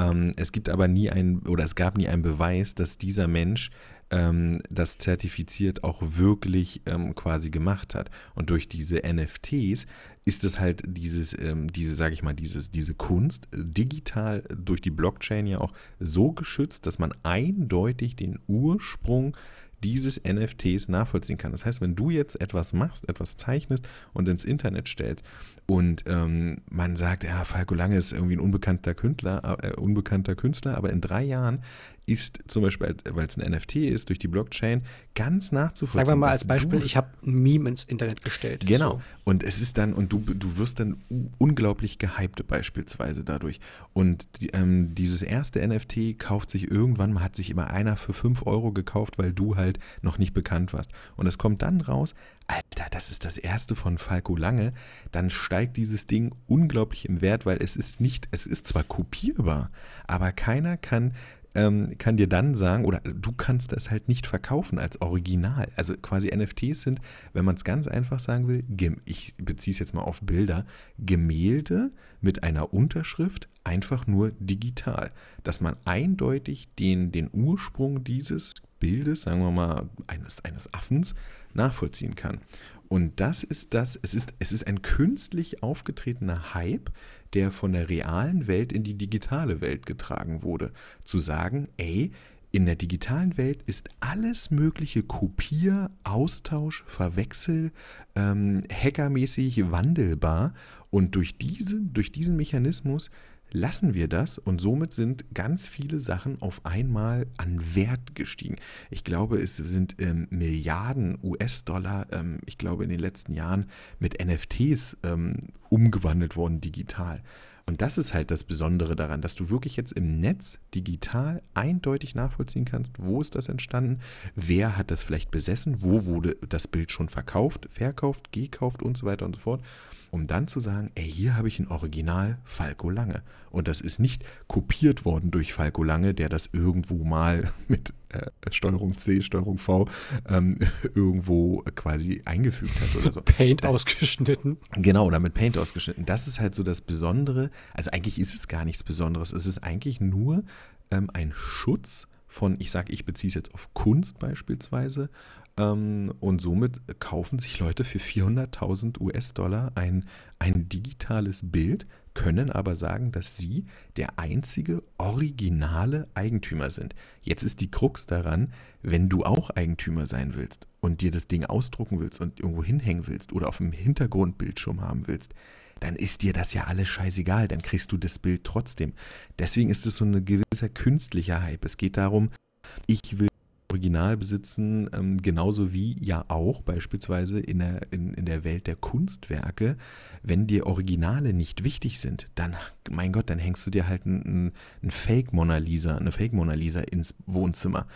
Ähm, es gibt aber nie ein, oder es gab nie einen Beweis, dass dieser Mensch ähm, das zertifiziert auch wirklich ähm, quasi gemacht hat. Und durch diese NFTs ist es halt dieses, ähm, diese, sage ich mal, dieses, diese Kunst äh, digital durch die Blockchain ja auch so geschützt, dass man eindeutig den Ursprung dieses NFTs nachvollziehen kann. Das heißt, wenn du jetzt etwas machst, etwas zeichnest und ins Internet stellst und ähm, man sagt, ja, Falco Lange ist irgendwie ein unbekannter Künstler, äh, unbekannter Künstler, aber in drei Jahren ist zum Beispiel, weil es ein NFT ist, durch die Blockchain ganz nachzuvollziehen. Sagen wir mal als Beispiel, ich habe ein Meme ins Internet gestellt. Genau. So. Und es ist dann, und du, du wirst dann unglaublich gehypt beispielsweise dadurch. Und die, ähm, dieses erste NFT kauft sich irgendwann, hat sich immer einer für 5 Euro gekauft, weil du halt noch nicht bekannt warst. Und es kommt dann raus, Alter, das ist das erste von Falco Lange, dann steigt dieses Ding unglaublich im Wert, weil es ist nicht, es ist zwar kopierbar, aber keiner kann ähm, kann dir dann sagen, oder du kannst das halt nicht verkaufen als Original. Also quasi NFTs sind, wenn man es ganz einfach sagen will, ich beziehe es jetzt mal auf Bilder, Gemälde mit einer Unterschrift einfach nur digital. Dass man eindeutig den, den Ursprung dieses Bildes, sagen wir mal, eines, eines Affens, nachvollziehen kann. Und das ist das, es ist, es ist ein künstlich aufgetretener Hype, der von der realen Welt in die digitale Welt getragen wurde. Zu sagen, ey, in der digitalen Welt ist alles mögliche Kopier, Austausch, Verwechsel, ähm, hackermäßig wandelbar. Und durch, diese, durch diesen Mechanismus lassen wir das und somit sind ganz viele Sachen auf einmal an Wert gestiegen. Ich glaube, es sind ähm, Milliarden US-Dollar, ähm, ich glaube, in den letzten Jahren mit NFTs ähm, umgewandelt worden digital. Und das ist halt das Besondere daran, dass du wirklich jetzt im Netz digital eindeutig nachvollziehen kannst, wo ist das entstanden, wer hat das vielleicht besessen, wo wurde das Bild schon verkauft, verkauft, gekauft und so weiter und so fort, um dann zu sagen, ey, hier habe ich ein Original Falco Lange. Und das ist nicht kopiert worden durch Falco Lange, der das irgendwo mal (laughs) mit äh, Steuerung C, Steuerung V ähm, (laughs) irgendwo quasi eingefügt hat oder so. Paint ausgeschnitten. Genau, oder mit Paint ausgeschnitten. Das ist halt so das Besondere. Also eigentlich ist es gar nichts Besonderes. Es ist eigentlich nur ähm, ein Schutz von, ich sage, ich beziehe es jetzt auf Kunst beispielsweise. Ähm, und somit kaufen sich Leute für 400.000 US-Dollar ein, ein digitales Bild, können aber sagen, dass sie der einzige originale Eigentümer sind. Jetzt ist die Krux daran, wenn du auch Eigentümer sein willst und dir das Ding ausdrucken willst und irgendwo hinhängen willst oder auf dem Hintergrundbildschirm haben willst, dann ist dir das ja alles scheißegal, dann kriegst du das Bild trotzdem. Deswegen ist es so ein gewisser künstlicher Hype. Es geht darum, ich will Original besitzen, ähm, genauso wie ja auch beispielsweise in der, in, in der Welt der Kunstwerke, wenn dir Originale nicht wichtig sind, dann, mein Gott, dann hängst du dir halt ein, ein, ein Fake Mona Lisa, eine Fake Mona Lisa ins Wohnzimmer.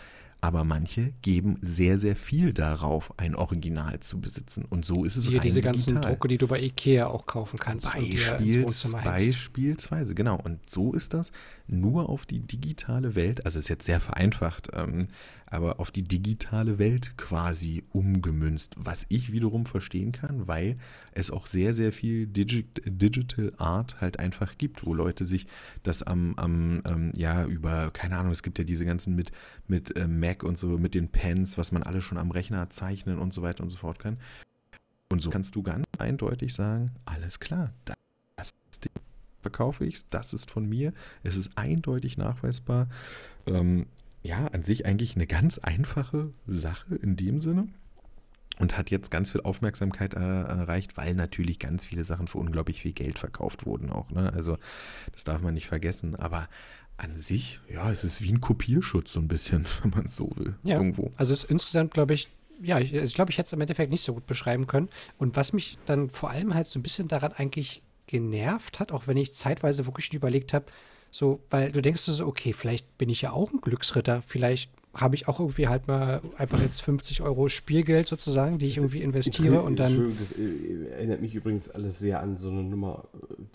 Aber manche geben sehr, sehr viel darauf, ein Original zu besitzen. Und so ist es Siehe rein diese ganzen digital. Drucke, die du bei Ikea auch kaufen kannst Beispiels, beispielsweise, genau. Und so ist das nur auf die digitale Welt, also ist jetzt sehr vereinfacht, ähm, aber auf die digitale Welt quasi umgemünzt, was ich wiederum verstehen kann, weil es auch sehr, sehr viel Digi Digital Art halt einfach gibt, wo Leute sich das am, am ähm, ja, über, keine Ahnung, es gibt ja diese ganzen mit, mit äh, Mac und so, mit den Pens, was man alles schon am Rechner zeichnen und so weiter und so fort kann. Und so kannst du ganz eindeutig sagen, alles klar, das Ding verkaufe ich, das ist von mir, es ist eindeutig nachweisbar. Ähm, ja, an sich eigentlich eine ganz einfache Sache in dem Sinne und hat jetzt ganz viel Aufmerksamkeit äh, erreicht, weil natürlich ganz viele Sachen für unglaublich viel Geld verkauft wurden auch. Ne? Also das darf man nicht vergessen. Aber an sich, ja, es ist wie ein Kopierschutz so ein bisschen, (laughs) wenn man es so will. Ja, irgendwo. Also es ist insgesamt, glaube ich, ja, ich, ich glaube, ich hätte es im Endeffekt nicht so gut beschreiben können. Und was mich dann vor allem halt so ein bisschen daran eigentlich genervt hat, auch wenn ich zeitweise wirklich überlegt habe, so, weil du denkst so, okay, vielleicht bin ich ja auch ein Glücksritter, vielleicht habe ich auch irgendwie halt mal einfach jetzt 50 Euro Spielgeld sozusagen, die ich irgendwie investiere und dann. Entschuldigung, das erinnert mich übrigens alles sehr an so eine Nummer,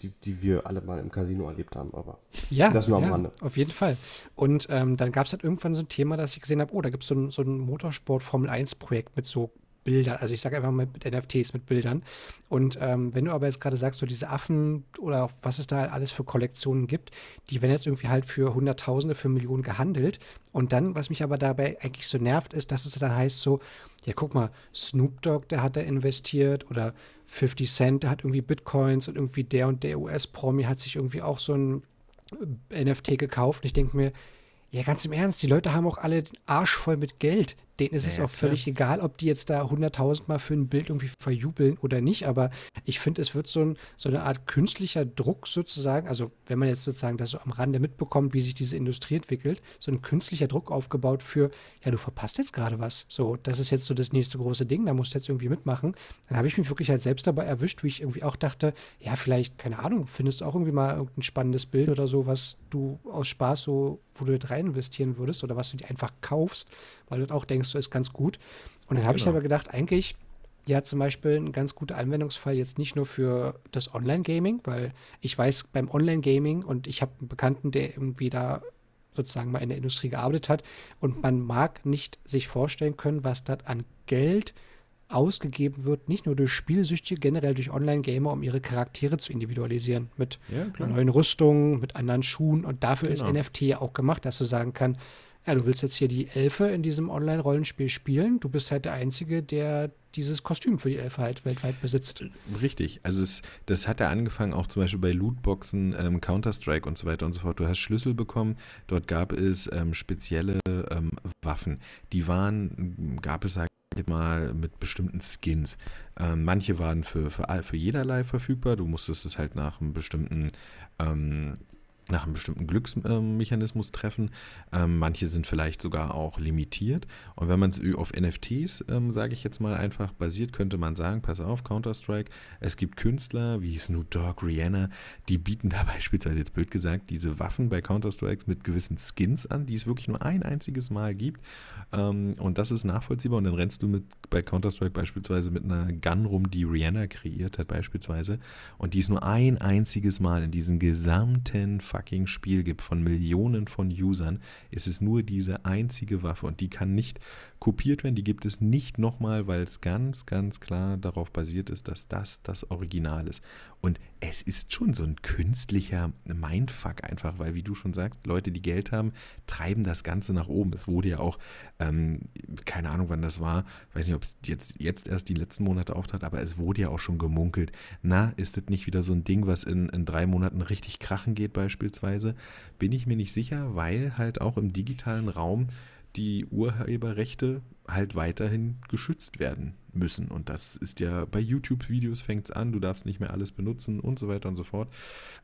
die, die wir alle mal im Casino erlebt haben, aber ja, das nur am ja, Rande. Auf jeden Fall. Und ähm, dann gab es halt irgendwann so ein Thema, dass ich gesehen habe, oh, da gibt es so ein, so ein Motorsport-Formel-1-Projekt mit so Bildern. Also ich sage einfach mal mit NFTs, mit Bildern. Und ähm, wenn du aber jetzt gerade sagst, so diese Affen oder was es da halt alles für Kollektionen gibt, die werden jetzt irgendwie halt für Hunderttausende, für Millionen gehandelt. Und dann, was mich aber dabei eigentlich so nervt, ist, dass es dann heißt so, ja guck mal, Snoop Dogg, der hat da investiert oder 50 Cent, der hat irgendwie Bitcoins und irgendwie der und der US-Promi hat sich irgendwie auch so ein NFT gekauft. Und ich denke mir, ja, ganz im Ernst, die Leute haben auch alle den Arsch voll mit Geld denen ist ja, es auch völlig klar. egal, ob die jetzt da 100.000 Mal für ein Bild irgendwie verjubeln oder nicht. Aber ich finde, es wird so, ein, so, eine Art künstlicher Druck sozusagen, also wenn man jetzt sozusagen das so am Rande mitbekommt, wie sich diese Industrie entwickelt, so ein künstlicher Druck aufgebaut für, ja, du verpasst jetzt gerade was. So, das ist jetzt so das nächste große Ding, da musst du jetzt irgendwie mitmachen. Dann habe ich mich wirklich halt selbst dabei erwischt, wie ich irgendwie auch dachte, ja, vielleicht, keine Ahnung, findest du auch irgendwie mal irgendein spannendes Bild oder so, was du aus Spaß so, wo du rein investieren würdest oder was du dir einfach kaufst weil du auch denkst, so ist ganz gut. Und dann habe genau. ich aber gedacht, eigentlich ja zum Beispiel ein ganz guter Anwendungsfall jetzt nicht nur für das Online-Gaming, weil ich weiß beim Online-Gaming und ich habe einen Bekannten, der irgendwie da sozusagen mal in der Industrie gearbeitet hat und man mag nicht sich vorstellen können, was dort an Geld ausgegeben wird, nicht nur durch Spielsüchtige, generell durch Online-Gamer, um ihre Charaktere zu individualisieren. Mit ja, neuen Rüstungen, mit anderen Schuhen. Und dafür genau. ist NFT ja auch gemacht, dass du sagen kann, ja, du willst jetzt hier die Elfe in diesem Online-Rollenspiel spielen. Du bist halt der Einzige, der dieses Kostüm für die Elfe halt weltweit besitzt. Richtig. Also es, das hat ja angefangen auch zum Beispiel bei Lootboxen, ähm, Counter-Strike und so weiter und so fort. Du hast Schlüssel bekommen, dort gab es ähm, spezielle ähm, Waffen. Die waren, gab es, ich mal, mit bestimmten Skins. Ähm, manche waren für, für, für jederlei verfügbar. Du musstest es halt nach einem bestimmten ähm, nach einem bestimmten Glücksmechanismus treffen. Ähm, manche sind vielleicht sogar auch limitiert. Und wenn man es auf NFTs, ähm, sage ich jetzt mal einfach basiert, könnte man sagen, pass auf, Counter-Strike, es gibt Künstler wie Snoop Dogg, Rihanna, die bieten da (laughs) beispielsweise, jetzt blöd gesagt, diese Waffen bei Counter-Strikes mit gewissen Skins an, die es wirklich nur ein einziges Mal gibt. Ähm, und das ist nachvollziehbar. Und dann rennst du mit bei Counter-Strike beispielsweise mit einer Gun rum, die Rihanna kreiert hat beispielsweise. Und die ist nur ein einziges Mal in diesem gesamten Fuck fucking Spiel gibt von Millionen von Usern, ist es nur diese einzige Waffe und die kann nicht kopiert werden, die gibt es nicht nochmal, weil es ganz, ganz klar darauf basiert ist, dass das das Original ist. Und es ist schon so ein künstlicher Mindfuck einfach, weil wie du schon sagst, Leute, die Geld haben, treiben das Ganze nach oben. Es wurde ja auch, ähm, keine Ahnung wann das war, weiß nicht, ob es jetzt, jetzt erst die letzten Monate auftrat, aber es wurde ja auch schon gemunkelt. Na, ist das nicht wieder so ein Ding, was in, in drei Monaten richtig krachen geht beispielsweise? Bin ich mir nicht sicher, weil halt auch im digitalen Raum die Urheberrechte halt weiterhin geschützt werden müssen. Und das ist ja bei YouTube-Videos fängt es an, du darfst nicht mehr alles benutzen und so weiter und so fort.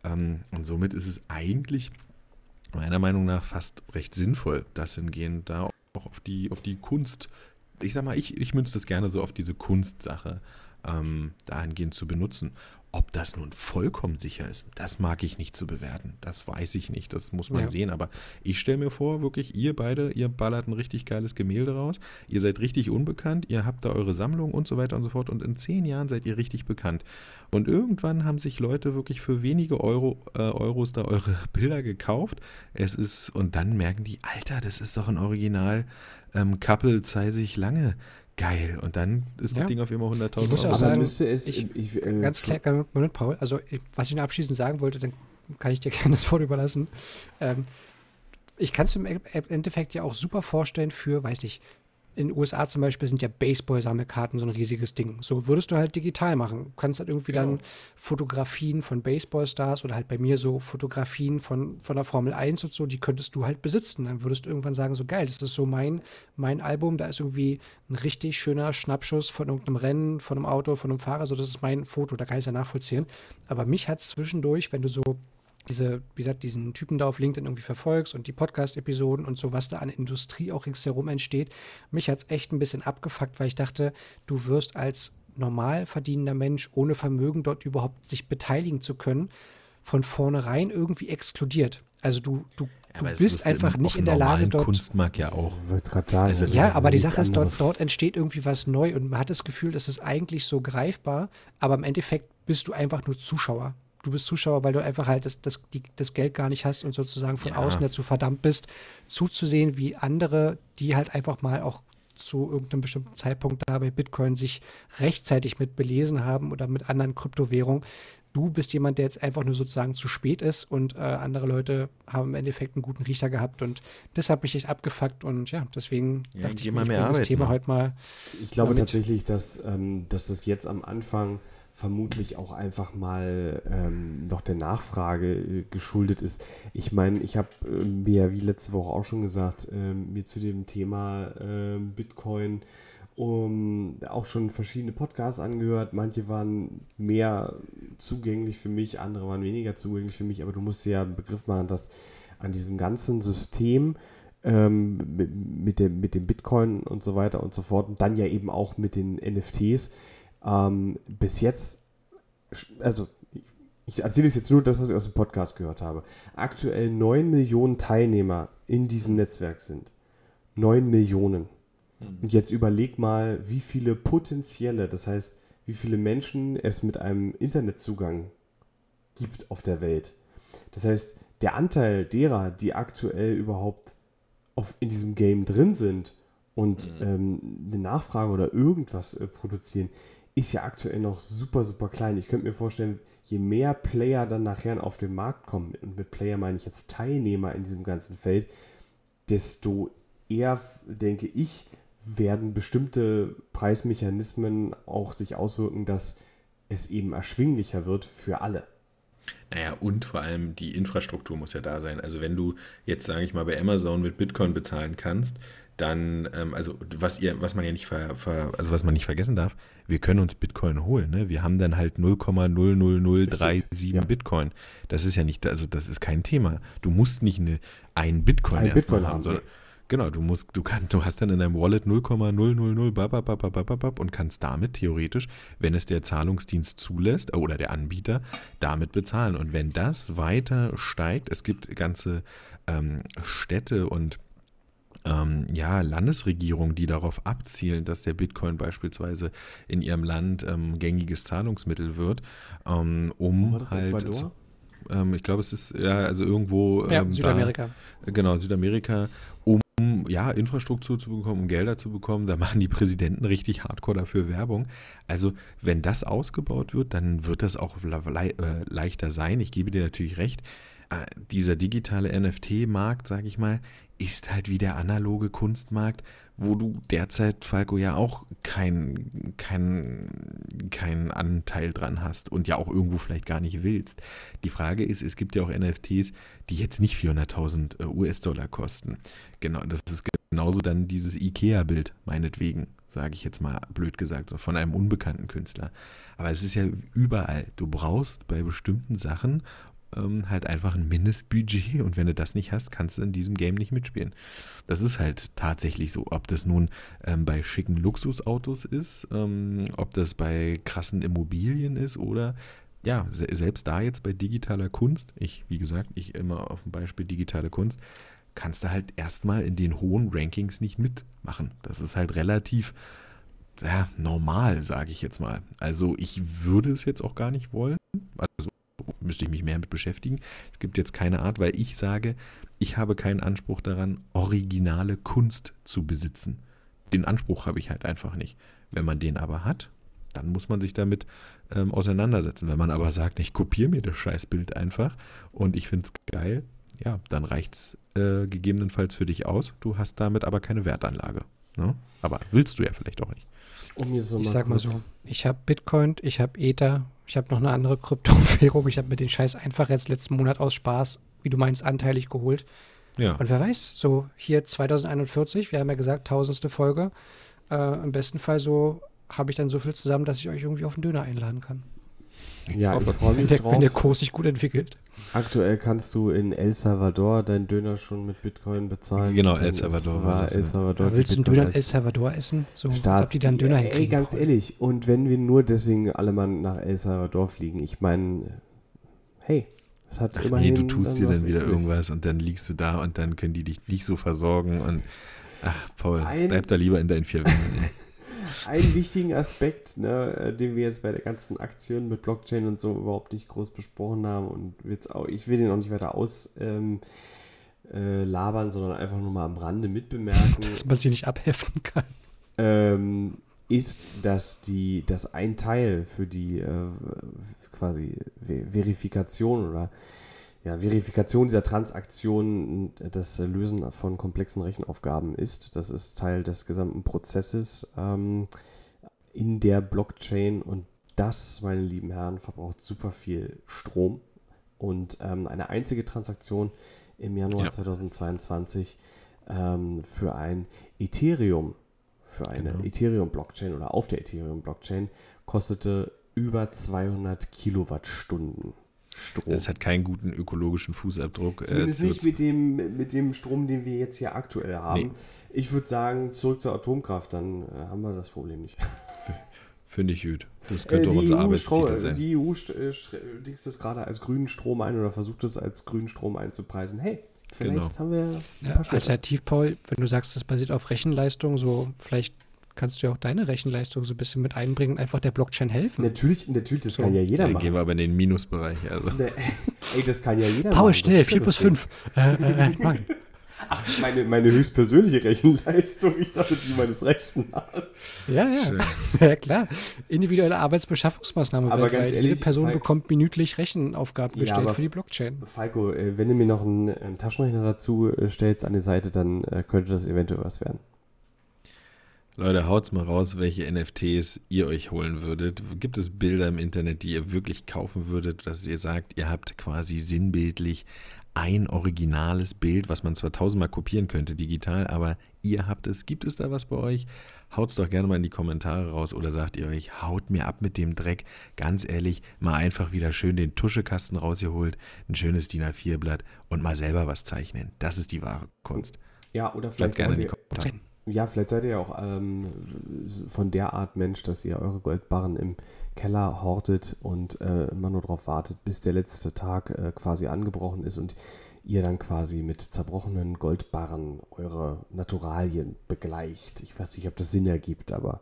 Ähm, und somit ist es eigentlich meiner Meinung nach fast recht sinnvoll, das hingehend da auch auf die, auf die Kunst, ich sag mal, ich, ich münze das gerne so auf diese Kunstsache ähm, dahingehend zu benutzen. Ob das nun vollkommen sicher ist, das mag ich nicht zu bewerten. Das weiß ich nicht. Das muss man ja. sehen. Aber ich stelle mir vor, wirklich, ihr beide, ihr ballert ein richtig geiles Gemälde raus. Ihr seid richtig unbekannt. Ihr habt da eure Sammlung und so weiter und so fort. Und in zehn Jahren seid ihr richtig bekannt. Und irgendwann haben sich Leute wirklich für wenige Euro, äh, Euros da eure (laughs) Bilder gekauft. Es ist, und dann merken die, Alter, das ist doch ein Original. Ähm, Couple Zeisig lange geil. Und dann ist ja. das Ding auf immer 100.000 Ich muss auch sagen, es, ich, ich, äh, ganz klar, Moment, Paul, also was ich nur abschließend sagen wollte, dann kann ich dir (laughs) gerne das Wort überlassen. Ähm, ich kann es im Endeffekt ja auch super vorstellen für, weiß nicht, in den USA zum Beispiel sind ja Baseball-Sammelkarten so ein riesiges Ding. So würdest du halt digital machen. Du kannst halt irgendwie Genau. dann Fotografien von Baseballstars oder halt bei mir so Fotografien von, von der Formel 1 und so, die könntest du halt besitzen. Dann würdest du irgendwann sagen, so geil, das ist so mein, mein Album, da ist irgendwie ein richtig schöner Schnappschuss von irgendeinem Rennen, von einem Auto, von einem Fahrer, so das ist mein Foto, da kann ich es ja nachvollziehen. Aber mich hat zwischendurch, wenn du so diese, wie gesagt, diesen Typen da auf LinkedIn irgendwie verfolgst und die Podcast-Episoden und so, was da an Industrie auch ringsherum entsteht, mich hat es echt ein bisschen abgefuckt, weil ich dachte, du wirst als normal verdienender Mensch ohne Vermögen dort überhaupt sich beteiligen zu können, von vornherein irgendwie exkludiert. Also du, du, du Aber es bist einfach nicht in der Lage dort. Kunstmarkt ja auch. Also, Ja, aber die Sache ist, dort, dort entsteht irgendwie was neu und man hat das Gefühl, es ist eigentlich so greifbar, aber im Endeffekt bist du einfach nur Zuschauer. Du bist Zuschauer, weil du einfach halt das, das, die, das Geld gar nicht hast und sozusagen von Ja. außen dazu verdammt bist, zuzusehen, wie andere, die halt einfach mal auch zu irgendeinem bestimmten Zeitpunkt da bei Bitcoin sich rechtzeitig mit belesen haben oder mit anderen Kryptowährungen. Du bist jemand, der jetzt einfach nur sozusagen zu spät ist und äh, andere Leute haben im Endeffekt einen guten Riecher gehabt und das hat mich echt abgefuckt und ja, deswegen Ja, dachte ich mal mir, ich das Thema heute mal. Ich glaube damit- tatsächlich, dass, ähm, dass das jetzt am Anfang vermutlich auch einfach mal ähm, noch der Nachfrage äh, geschuldet ist. Ich meine, ich habe äh, mir, wie letzte Woche auch schon gesagt, ähm, mir zu dem Thema ähm, Bitcoin um, auch schon verschiedene Podcasts angehört. Manche waren mehr zugänglich für mich, andere waren weniger zugänglich für mich, aber du musst ja einen Begriff machen, dass an diesem ganzen System ähm, mit, mit, dem, mit dem Bitcoin und so weiter und so fort und dann ja eben auch mit den NFTs ähm, bis jetzt, also ich, erzähle es jetzt nur das, was ich aus dem Podcast gehört habe, aktuell 9 Millionen Teilnehmer in diesem Netzwerk sind. 9 Millionen. Und jetzt überleg mal, wie viele potenzielle, das heißt, wie viele Menschen es mit einem Internetzugang gibt auf der Welt. Das heißt, der Anteil derer, die aktuell überhaupt auf, in diesem Game drin sind und ähm, eine Nachfrage oder irgendwas äh, produzieren, ist ja aktuell noch super, super klein. Ich könnte mir vorstellen, je mehr Player dann nachher auf den Markt kommen, und mit Player meine ich jetzt Teilnehmer in diesem ganzen Feld, desto eher, denke ich, werden bestimmte Preismechanismen auch sich auswirken, dass es eben erschwinglicher wird für alle. Naja, und vor allem die Infrastruktur muss ja da sein. Also wenn du jetzt, sage ich mal, bei Amazon mit Bitcoin bezahlen kannst, dann, ähm, also was ihr, was man ja nicht ver, ver, also was man nicht vergessen darf, wir können uns Bitcoin holen, ne? Wir haben dann halt 0,00037 ja. Bitcoin. Das ist ja nicht, also das ist kein Thema. Du musst nicht eine, ein Bitcoin Ein erstmal Bitcoin haben, haben, sondern. Genau, du musst, du kannst, du hast dann in deinem Wallet 0,000 babababababab und kannst damit theoretisch, wenn es der Zahlungsdienst zulässt äh, oder der Anbieter, damit bezahlen. Und wenn das weiter steigt, es gibt ganze ähm, Städte und ähm, ja, Landesregierungen, die darauf abzielen, dass der Bitcoin beispielsweise in ihrem Land ähm, gängiges Zahlungsmittel wird, ähm, um War das halt, Ecuador? ähm, ich glaube, es ist ja also irgendwo Ja, ähm, da- Südamerika. Genau, Südamerika, um ja, Infrastruktur zu bekommen, um Gelder zu bekommen. Da machen die Präsidenten richtig hardcore dafür Werbung. Also, wenn das ausgebaut wird, dann wird das auch le le äh, leichter sein. Ich gebe dir natürlich recht. Äh, dieser digitale NFT-Markt, sage ich mal, ist halt wie der analoge Kunstmarkt, wo du derzeit, Falco, ja auch keinen kein, kein Anteil dran hast und ja auch irgendwo vielleicht gar nicht willst. Die Frage ist, es gibt ja auch NFTs, die jetzt nicht 400.000 äh, US-Dollar kosten. Genau, das ist genauso dann dieses IKEA-Bild, meinetwegen, sage ich jetzt mal blöd gesagt, so von einem unbekannten Künstler. Aber es ist ja überall. Du brauchst bei bestimmten Sachen ähm, halt einfach ein Mindestbudget und wenn du das nicht hast, kannst du in diesem Game nicht mitspielen. Das ist halt tatsächlich so. Ob das nun ähm, bei schicken Luxusautos ist, ähm, ob das bei krassen Immobilien ist oder ja, se selbst da jetzt bei digitaler Kunst, ich, wie gesagt, ich immer auf dem Beispiel digitale Kunst, kannst du halt erstmal in den hohen Rankings nicht mitmachen. Das ist halt relativ ja, normal, sage ich jetzt mal. Also ich würde es jetzt auch gar nicht wollen. Also müsste ich mich mehr mit beschäftigen. Es gibt jetzt keine Art, weil ich sage, ich habe keinen Anspruch daran, originale Kunst zu besitzen. Den Anspruch habe ich halt einfach nicht. Wenn man den aber hat, dann muss man sich damit ähm, auseinandersetzen. Wenn man aber sagt, ich kopiere mir das Scheißbild einfach und ich finde es geil, ja, dann reicht es äh, gegebenenfalls für dich aus. Du hast damit aber keine Wertanlage. Ne? Aber willst du ja vielleicht auch nicht. Um Ich mal sag mal so, ich habe Bitcoin, ich habe Ether, ich habe noch eine andere Kryptowährung, ich habe mir den Scheiß einfach jetzt letzten Monat aus Spaß, wie du meinst, anteilig geholt. Ja, Und wer weiß, so hier 2041, wir haben ja gesagt, tausendste Folge, äh, im besten Fall so habe ich dann so viel zusammen, dass ich euch irgendwie auf den Döner einladen kann. Ja, ich hoffe. freue Wenn mich der, drauf. wenn der Kurs sich gut entwickelt. Aktuell kannst du in El Salvador deinen Döner schon mit Bitcoin bezahlen. Genau, El Salvador war El. Salvador. Willst du einen Döner in El Salvador essen? So, als Staats ob die dann Döner Ey, hinkriegen. ganz Paul. ehrlich, und wenn wir nur deswegen alle mal nach El Salvador fliegen, ich meine, hey, es hat Ach immerhin. nee, du tust dir dann wieder übrig. irgendwas und dann liegst du da und dann können die dich nicht so versorgen und ach, Paul, Ein- bleib da lieber in deinen vier Wänden. (laughs) Einen wichtigen Aspekt, ne, äh, den wir jetzt bei der ganzen Aktion mit Blockchain und so überhaupt nicht groß besprochen haben und jetzt auch, ich will den auch nicht weiter aus ähm, äh, labern, sondern einfach nur mal am Rande mitbemerken. (laughs) Dass man sie nicht abheften kann. ähm, ist, dass die, dass ein Teil für die äh, quasi Ver Verifikation oder ja, Verifikation dieser Transaktion das Lösen von komplexen Rechenaufgaben ist. Das ist Teil des gesamten Prozesses ähm, in der Blockchain und das, meine lieben Herren, verbraucht super viel Strom. Und ähm, eine einzige Transaktion im Januar Ja. 2022 ähm, für ein Ethereum, für eine Genau. Ethereum-Blockchain oder auf der Ethereum-Blockchain kostete über 200 Kilowattstunden Strom. Es hat keinen guten ökologischen Fußabdruck. Äh, Zumindest es nicht mit dem, mit dem Strom, den wir jetzt hier aktuell haben. Nee. Ich würde sagen, zurück zur Atomkraft, dann äh, haben wir das Problem nicht. (laughs) Finde ich gut. Das Äh, könnte auch unser EU Arbeitstitel sein. Die EU äh, dingst es gerade als grünen Strom ein oder versucht es als grünen Strom einzupreisen. Hey, vielleicht Genau. haben wir ein Ja, paar Schritte. alternativ, Paul, wenn du sagst, das basiert auf Rechenleistung, so vielleicht kannst du ja auch deine Rechenleistung so ein bisschen mit einbringen und einfach der Blockchain helfen. Natürlich, natürlich, das So. kann ja jeder Dann gehen machen. wir aber in den Minusbereich. Also. Ne, ey, das kann ja jeder machen. Paul, Das schnell, ist ja 4 das plus Ding. 5. Äh, äh, äh. (laughs) Ach, meine, meine höchstpersönliche Rechenleistung. Ich dachte, die meines Rechten hast. Ja, ja. Schön. (laughs) ja, klar. Individuelle Arbeitsbeschaffungsmaßnahme Aber weltweit. ganz Jede ehrlich, Person Falk- bekommt minütlich Rechenaufgaben Ja, gestellt aber für die Blockchain. Falco, äh, wenn du mir noch einen, ähm, Taschenrechner dazu äh, stellst an die Seite, dann könnte das eventuell was werden. Leute, haut's mal raus, welche NFTs ihr euch holen würdet. Gibt es Bilder im Internet, die ihr wirklich kaufen würdet, dass ihr sagt, ihr habt quasi sinnbildlich ein originales Bild, was man zwar tausendmal kopieren könnte digital, aber ihr habt es. Gibt es da was bei euch? Haut's doch gerne mal in die Kommentare raus oder sagt ihr euch, haut mir ab mit dem Dreck. Ganz ehrlich, mal einfach wieder schön den Tuschekasten rausgeholt, ein schönes DIN A4-Blatt und mal selber was zeichnen. Das ist die wahre Kunst. Ja, oder vielleicht gerne in die Kommentare. Ja, vielleicht seid ihr ja auch ähm, von der Art Mensch, dass ihr eure Goldbarren im Keller hortet und äh, immer nur darauf wartet, bis der letzte Tag äh, quasi angebrochen ist und ihr dann quasi mit zerbrochenen Goldbarren eure Naturalien begleicht. Ich weiß nicht, ob das Sinn ergibt, aber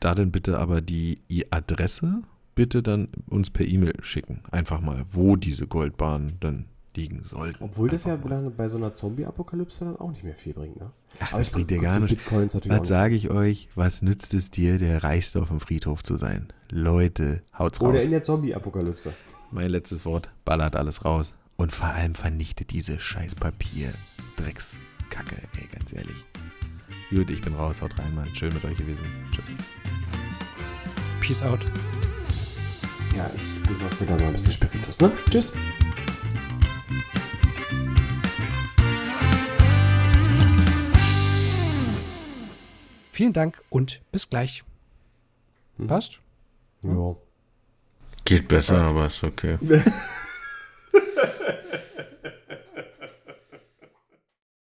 Da dann bitte aber die Adresse bitte dann uns per E-Mail schicken. Einfach mal, wo diese Goldbahnen dann liegen sollten. obwohl das ja bei so einer Zombie-Apokalypse dann auch nicht mehr viel bringt, ne? Ach, Aber das ich bringt dir gar nicht. Bitcoins natürlich Was sage ich euch? Was nützt es dir, der Reichste auf dem Friedhof zu sein? Leute, haut's. Oder raus. in der Zombie-Apokalypse. Mein letztes Wort, ballert alles raus. Und vor allem vernichtet diese scheiß Papier. Dreckskacke, ey, ganz ehrlich. Gut, ich bin raus, haut rein, Mann. Schön mit euch gewesen. Tschüss. Peace out. Ja, ich besorge mir da mal ein bisschen Spiritus, ne? Tschüss. Vielen Dank und bis gleich. Mhm. Passt? Ja. Geht besser, aber ist okay. (laughs)